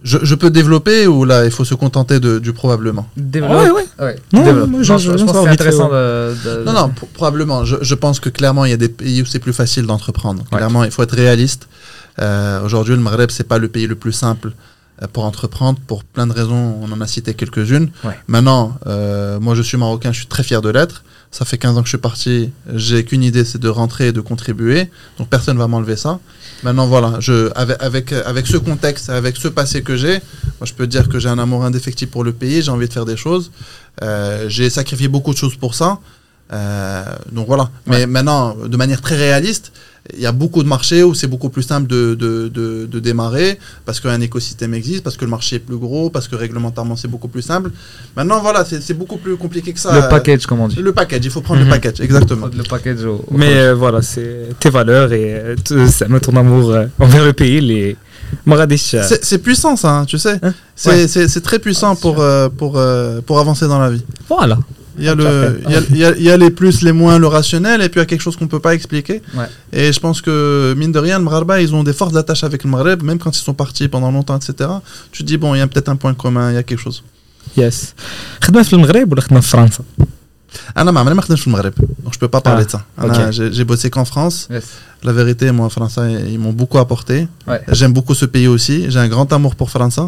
Je, je peux développer ou là il faut se contenter de, du probablement? Développe. ouais. Ouais, Non, développe. moi, Non, j'en- je, je j'en pense que sors c'est vite fait, intéressant de, de- Non, non, pro- probablement. Je, je pense que clairement, il y a des pays où c'est plus facile d'entreprendre. Ouais. Clairement, il faut être réaliste. Euh, Aujourd'hui, le Maghreb, c'est pas le pays le plus simple euh, pour entreprendre, pour plein de raisons. On en a cité quelques-unes. Ouais. Maintenant, euh, moi, je suis marocain, je suis très fier de l'être. Ça fait 15 ans que je suis parti. J'ai qu'une idée, c'est de rentrer et de contribuer. Donc, personne va m'enlever ça. Maintenant, voilà, je, avec, avec, avec ce contexte, avec ce passé que j'ai, moi, je peux dire que j'ai un amour indéfectible pour le pays. J'ai envie de faire des choses. Euh, j'ai sacrifié beaucoup de choses pour ça. Euh, donc voilà. Mais maintenant, de manière très réaliste, il y a beaucoup de marchés où c'est beaucoup plus simple de, de, de, de démarrer parce qu'un écosystème existe, parce que le marché est plus gros, parce que réglementairement c'est beaucoup plus simple. Maintenant, voilà, c'est beaucoup plus compliqué que ça. Le package, comme on dit. Le package, il faut prendre Mhm. le package, exactement. Le package au, au Mais euh, voilà, c'est tes valeurs et euh, t- ça met ton amour euh, envers le pays. Les euh, C'est puissant ça, hein, tu sais. Hein? C'est Ouais. c'est- c'est très puissant pour, euh, pour, euh, pour avancer dans la vie. Voilà. Il y, a Tout à le, fait. il, y a, il y a- il y a les plus, les moins, le rationnel, et puis il y a quelque chose qu'on peut pas expliquer. Ouais. Et je pense que, mine de rien, le Maghreb, ils ont des fortes attaches avec le Maghreb, même quand ils sont partis pendant longtemps, etc. Tu te dis, bon, il y a peut-être un point commun, il y a quelque chose. يس خدمه في المغرب ولا خدمه في فرنسا Ah non, mais je ne suis le Maghreb, donc je peux pas parler Ah, de ça. Ah la vérité, moi, Français, ils m'ont beaucoup apporté. Ouais. J'aime beaucoup ce pays aussi. J'ai un grand amour pour Français.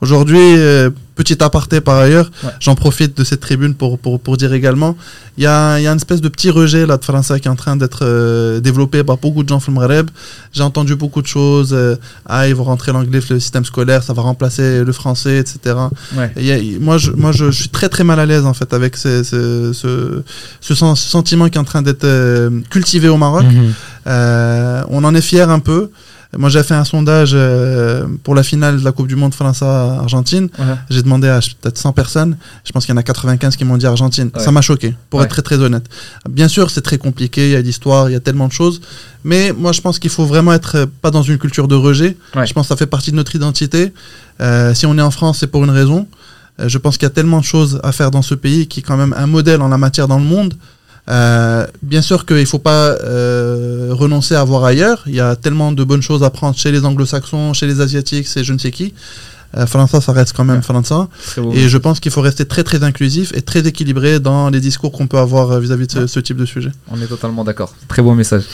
Aujourd'hui, euh, petit aparté par ailleurs, Ouais. j'en profite de cette tribune pour, pour, pour dire également, il y a, il y a une espèce de petit rejet là de Français qui est en train d'être euh, développé par beaucoup de gens au Maghreb. J'ai entendu beaucoup de choses. euh, ah, ils vont rentrer l'anglais le système scolaire, ça va remplacer le français, etc. Ouais. Et il y a- moi, je, moi je, je suis très très mal à l'aise en fait avec ce, ce, ce, ce sen- ce sentiment qui est en train d'être euh, cultivé au Maroc. Mhm. Euh, on en est fier un peu. Moi, j'ai fait un sondage euh, pour la finale de la Coupe du Monde France-Argentine. Ouais. J'ai demandé à peut-être 100 personnes. Je pense qu'il y en a 95 qui m'ont dit Argentine. Ouais. Ça m'a choqué, pour Ouais. être très très honnête. Bien sûr, c'est très compliqué. Il y a l'histoire, il y a tellement de choses. Mais moi, je pense qu'il faut vraiment être euh, pas dans une culture de rejet. Je pense que ça fait partie de notre identité. Euh, si on est en France, c'est pour une raison. Je pense qu'il y a tellement de choses à faire dans ce pays qui est quand même un modèle en la matière dans le monde. Euh, bien sûr qu'il ne faut pas euh, renoncer à voir ailleurs. Il y a tellement de bonnes choses à prendre chez les anglo-saxons, chez les asiatiques, c'est je ne sais qui. Euh, Falença, ça reste quand même Falença. Et je pense qu'il faut rester très très inclusif et très équilibré dans les discours qu'on peut avoir euh, vis-à-vis de ce, type de sujet. On est totalement d'accord. Très beau message.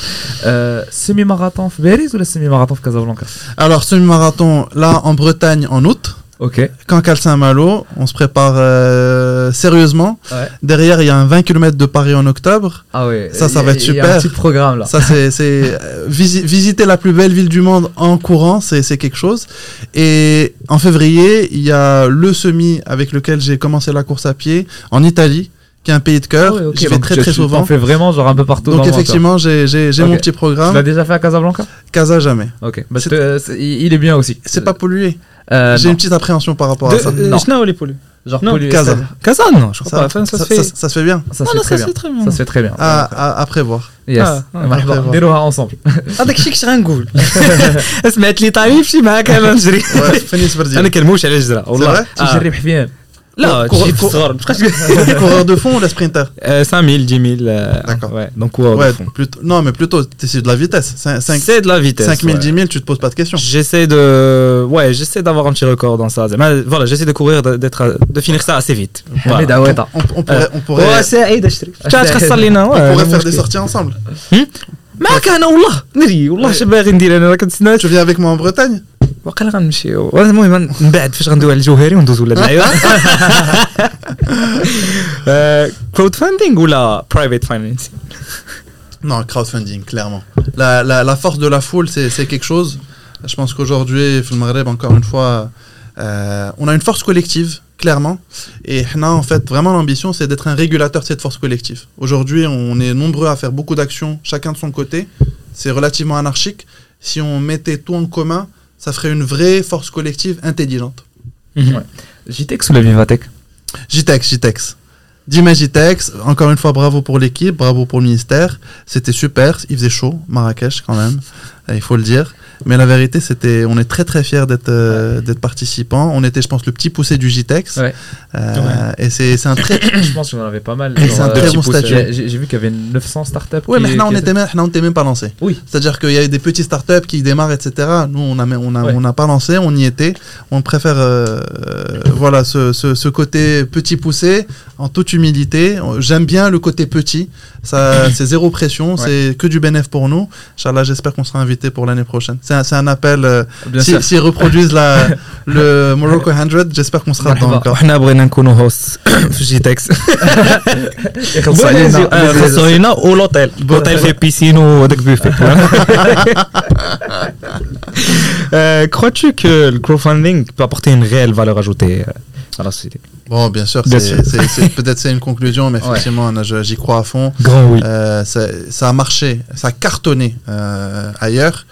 Euh, semi-marathon Béris ou la semi-marathon Casablanca? Alors, semi-marathon, là en Bretagne en août. Ok. Quand Saint-Malo, on se prépare euh, sérieusement. Ouais. Derrière, il y a un 20 km de Paris en octobre. Ah ouais. Ça, ça y va être Il y a un super. petit programme là. Ça, c'est euh, visi- visiter la plus belle ville du monde en courant, c'est c'est quelque chose. Et en février, il y a le semi avec lequel j'ai commencé la course à pied en Italie, qui est un pays de cœur. Ah ouais, ok. J'y vais Donc, très tu- très tu souvent. t'en fais vraiment genre un peu partout dans Donc le monde, quoi. effectivement, j'ai j'ai- j'ai Ok. mon petit Tu programme. l'as déjà fait à Casablanca Casa jamais. Ok. Bah, je C'est- te- c'est- il il est bien aussi. C'est pas pollué. Euh, J'ai non. une petite appréhension par rapport à ça. Non. شنو les pollués Genre non, pollué, Casa. ça- Casa non je crois Ça, pas Enfin, ça ça- se fait ça- ça se fait bien. Ça se Ah fait non, très ça se bien. fait très bien. Ça se fait très bien. À, à, à prévoir. Yes. Ah, ah, مرحبا. après, نديروها ensemble. هذاك الشيء كنت غنقول سمعت لي طريف شي معاك انا نجري Ouais, فيني سبردي. انا كنموش على الجزره والله vrai آه. تجري حفيان. لا كور- تجي في كور- الصغر مابقاش Coureur de fond ou la sprinter 5000 10000 euh, D'accord. ouais donc coureur de Ouais, fond. plutôt, non, mais plutôt, t'es sur de la vitesse. 5, c'est de la vitesse 5000, ouais. 10 000, tu te poses pas de questions. J'essaie de, ouais, j'essaie d'avoir un petit record dans ça. Mais voilà, j'essaie de courir, de- d'être, de finir ça assez vite. [LAUGHS] حميد Voilà. عويطة. On, on pourrait, on pourrait, Ouais, سعيد اشتري. شحال تخسر لينا on pourrait ouais, faire des مشكل. sorties ensemble. معاك انا والله نري والله Ouais. اش باغي ندير انا راه كنتسنى Tu viens avec moi en Bretagne واقيلا غنمشيو المهم من بعد فاش غندوي على الجوهري وندوزو ولاد اللعيبه كراود فاندينغ [LAUGHS] ولا [LAUGHS] برايفت فاينانسينغ Non, crowdfunding, clairement. La, la, la force de la foule, c'est c'est quelque chose. Je pense qu'aujourd'hui, le Maghreb, encore une fois, Euh, on a une force collective, clairement. Et Hna, en fait, vraiment l'ambition, c'est d'être un régulateur de cette force collective. Aujourd'hui, on est nombreux à faire beaucoup d'actions, chacun de son côté. C'est relativement anarchique. Si on mettait tout en commun, ça ferait une vraie force collective intelligente. JTEX ou la Vivatech? JTEX, JTEX. Dima JTEX, encore une fois, bravo pour l'équipe, bravo pour le ministère. C'était super, il faisait chaud, Marrakech quand même, il faut le dire. Mais la vérité, c'était, on est très très fiers d'être euh, d'être participants. On était, je pense, le petit poussé du JTEX. Ouais. Euh, Et c'est c'est un très. [COUGHS] Je pense qu'on en avait pas mal. Et c'est un très bon statut. J'ai j'ai vu qu'il y avait 900 startups. Qui- mais là, on qui était même, on était même pas lancé. Oui. C'est-à-dire qu'il y a des petits startups qui démarrent, etc. Nous, on a, on a, Ouais. on n'a pas lancé, on y était. On préfère, euh, euh, voilà, ce, ce, ce côté petit poussé, en toute humilité. J'aime bien le côté petit. Ça, [COUGHS] c'est zéro pression, Ouais. c'est que du bénéfice pour nous. Inch'Allah, j'espère qu'on sera invité pour l'année prochaine. C'est un, c'est un appel. euh, Bien si- sûr. S'ils reproduisent la, [LAUGHS] le Morocco 100, j'espère qu'on sera dedans Marhaba. encore. وحنا بغينا نكونوا هوست في جي تكس يخلص علينا. خاصو علينا ولوطيل لوطيل فيه بيسين وهذاك بوفي Euh, Crois-tu que le crowdfunding peut apporter une réelle valeur ajoutée euh, à la société Bon, bien sûr, [LAUGHS] peut-être c'est une conclusion, mais effectivement, j'y crois à fond. Grand oui. Euh, ça, ça a marché, ça a cartonné euh, ailleurs.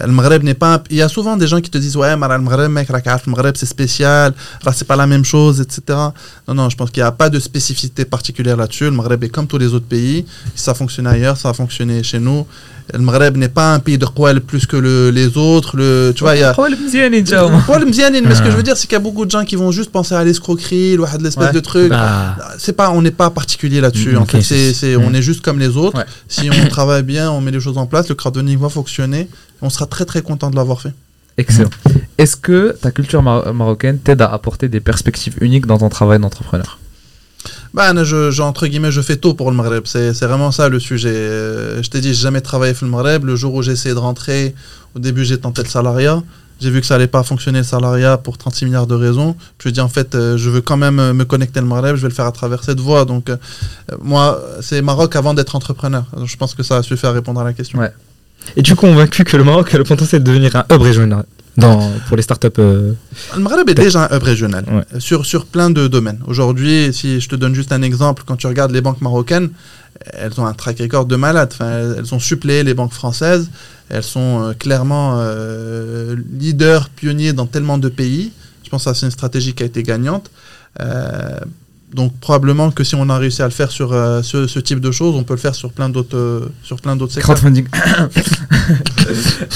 Le Maghreb n'est pas. Il y a souvent des gens qui te disent Ouais, mais le Maghreb, mec, la carte, le Maghreb, c'est spécial, là, c'est pas la même chose, etc. Non, non, je pense qu'il n'y a pas de spécificité particulière là-dessus. Le Maghreb est comme tous les autres pays. Ça fonctionne ailleurs, ça a fonctionné chez nous le Maghreb n'est pas un pays de Koual plus que les autres. Le, tu vois, il y a. Koual Mzianin, euh, mais ce que je ah. veux dire, c'est qu'il y a beaucoup de gens qui vont juste penser à l'escroquerie, l'espèce de truc. Bah. C'est pas, on n'est pas particulier là-dessus. Mm, en fait, on mm. est juste comme les autres. Si on [COUGHS] travaille bien, on met les choses en place, le crowdfunding va fonctionner. On sera très très content de l'avoir fait. Excellent. Est-ce que ta culture marocaine t'aide à apporter des perspectives uniques dans ton travail d'entrepreneur? Bah, je, entre guillemets, je fais tout pour le Maghreb. C'est, vraiment ça le sujet. Euh, je t'ai dit, j'ai jamais travaillé pour le Maghreb. Le jour où j'ai essayé de rentrer, au début, j'ai tenté le salariat. J'ai vu que ça allait pas fonctionner le salariat pour 36 milliards de raisons. Je me dis en fait, euh, je veux quand même euh, me connecter le Maghreb, je vais le faire à travers cette voie. Donc, moi, c'est Maroc avant d'être entrepreneur. Je pense que ça a suffi à répondre à la question. Ouais. Es-tu convaincu que le Maroc a le potentiel de devenir un hub régional dans, pour les startups euh, Le Maghreb est déjà un hub régional Ouais. euh, sur, sur plein de domaines. Aujourd'hui, si je te donne juste un exemple, quand tu regardes les banques marocaines, elles ont un track record de malade. Enfin, elles, ont suppléé les banques françaises. Elles sont euh, clairement euh, leaders, pionniers dans tellement de pays. Je pense que c'est une stratégie qui a été gagnante. Donc probablement que si on a réussi à le faire sur euh, ce, ce type de choses, on peut le faire sur plein d'autres euh, sur plein d'autres secteurs. Crowdfunding. [LAUGHS]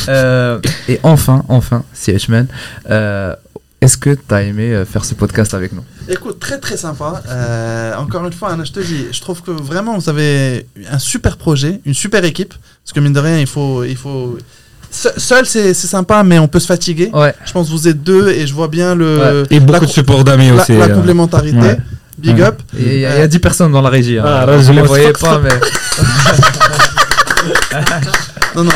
Euh, et enfin, enfin, CH-Man, euh, est-ce que tu as aimé faire ce podcast avec nous? Écoute, très très sympa. Euh, encore une fois, Anna, je te dis, je trouve que vraiment vous avez un super projet, une super équipe. Parce que mine de rien, il faut. Il faut... Se- Seul, c'est c'est sympa, mais on peut se fatiguer. Ouais. Je pense que vous êtes deux et je vois bien le, et beaucoup la, de support d'amis la- aussi la euh. complémentarité. Ouais. Big Ouais. up. Il y, y a 10 personnes dans la régie. hein. Ah, je ne les voyais pas, mais. [LAUGHS] [LAUGHS] Non, non.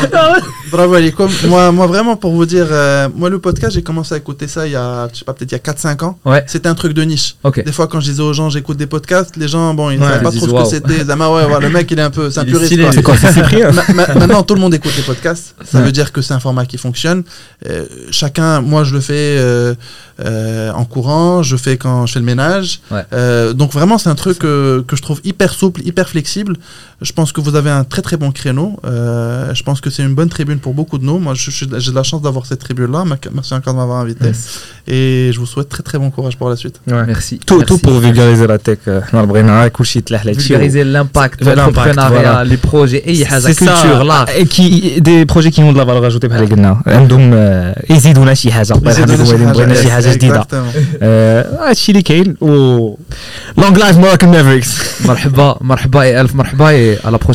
Bravo, Alikom. Moi, moi, vraiment, pour vous dire, euh, moi, le podcast, j'ai commencé à écouter ça il y a, je sais pas, peut-être il y a 4-5 ans. Ouais. C'était un truc de niche. Ok. Des fois, quand je disais aux gens, j'écoute des podcasts, les gens, bon, ils ne Ouais, savaient pas trop disent, ce que c'était. Zama, ouais, ouais, le mec, il est un peu, c'est un puriste. c'est quoi, c'est Cyprien Ma- ma- Maintenant, tout le monde écoute les podcasts. Ça Ouais. veut dire que c'est un format qui fonctionne. Euh, chacun, moi, je le fais euh, euh, en courant, je fais quand je fais le ménage. Ouais. Euh, donc vraiment, c'est un truc euh, que je trouve hyper souple, hyper flexible. Je pense que vous avez un très très bon créneau. Euh, je pense que c'est une bonne tribune pour beaucoup de nous. Moi, je- je- j'ai de la chance d'avoir cette tribune-là. Ma- Merci encore de m'avoir invité. Et je vous souhaite très très bon courage pour la suite. Ouais. Merci. tout, Merci. tout pour vulgariser la tech euh, حنا بغينا كلشي يتلاح لهادشي vulgariser l'impact, L'impact, l'entrepreneuriat, voilà. les projets, اي حاجه C'est ça. culture, l'art. Et qui des projets qui ont de la valeur ajoutée بحال اللي قلنا عندهم آه، يزيدونا شي حاجه الله يرحم الوالدين بغينا شي حاجه جديده Exactement. آه، هادشي اللي كاين و لونج لايف ماراكن مافريكس مرحبا مرحبا يا الف مرحبا et à la prochaine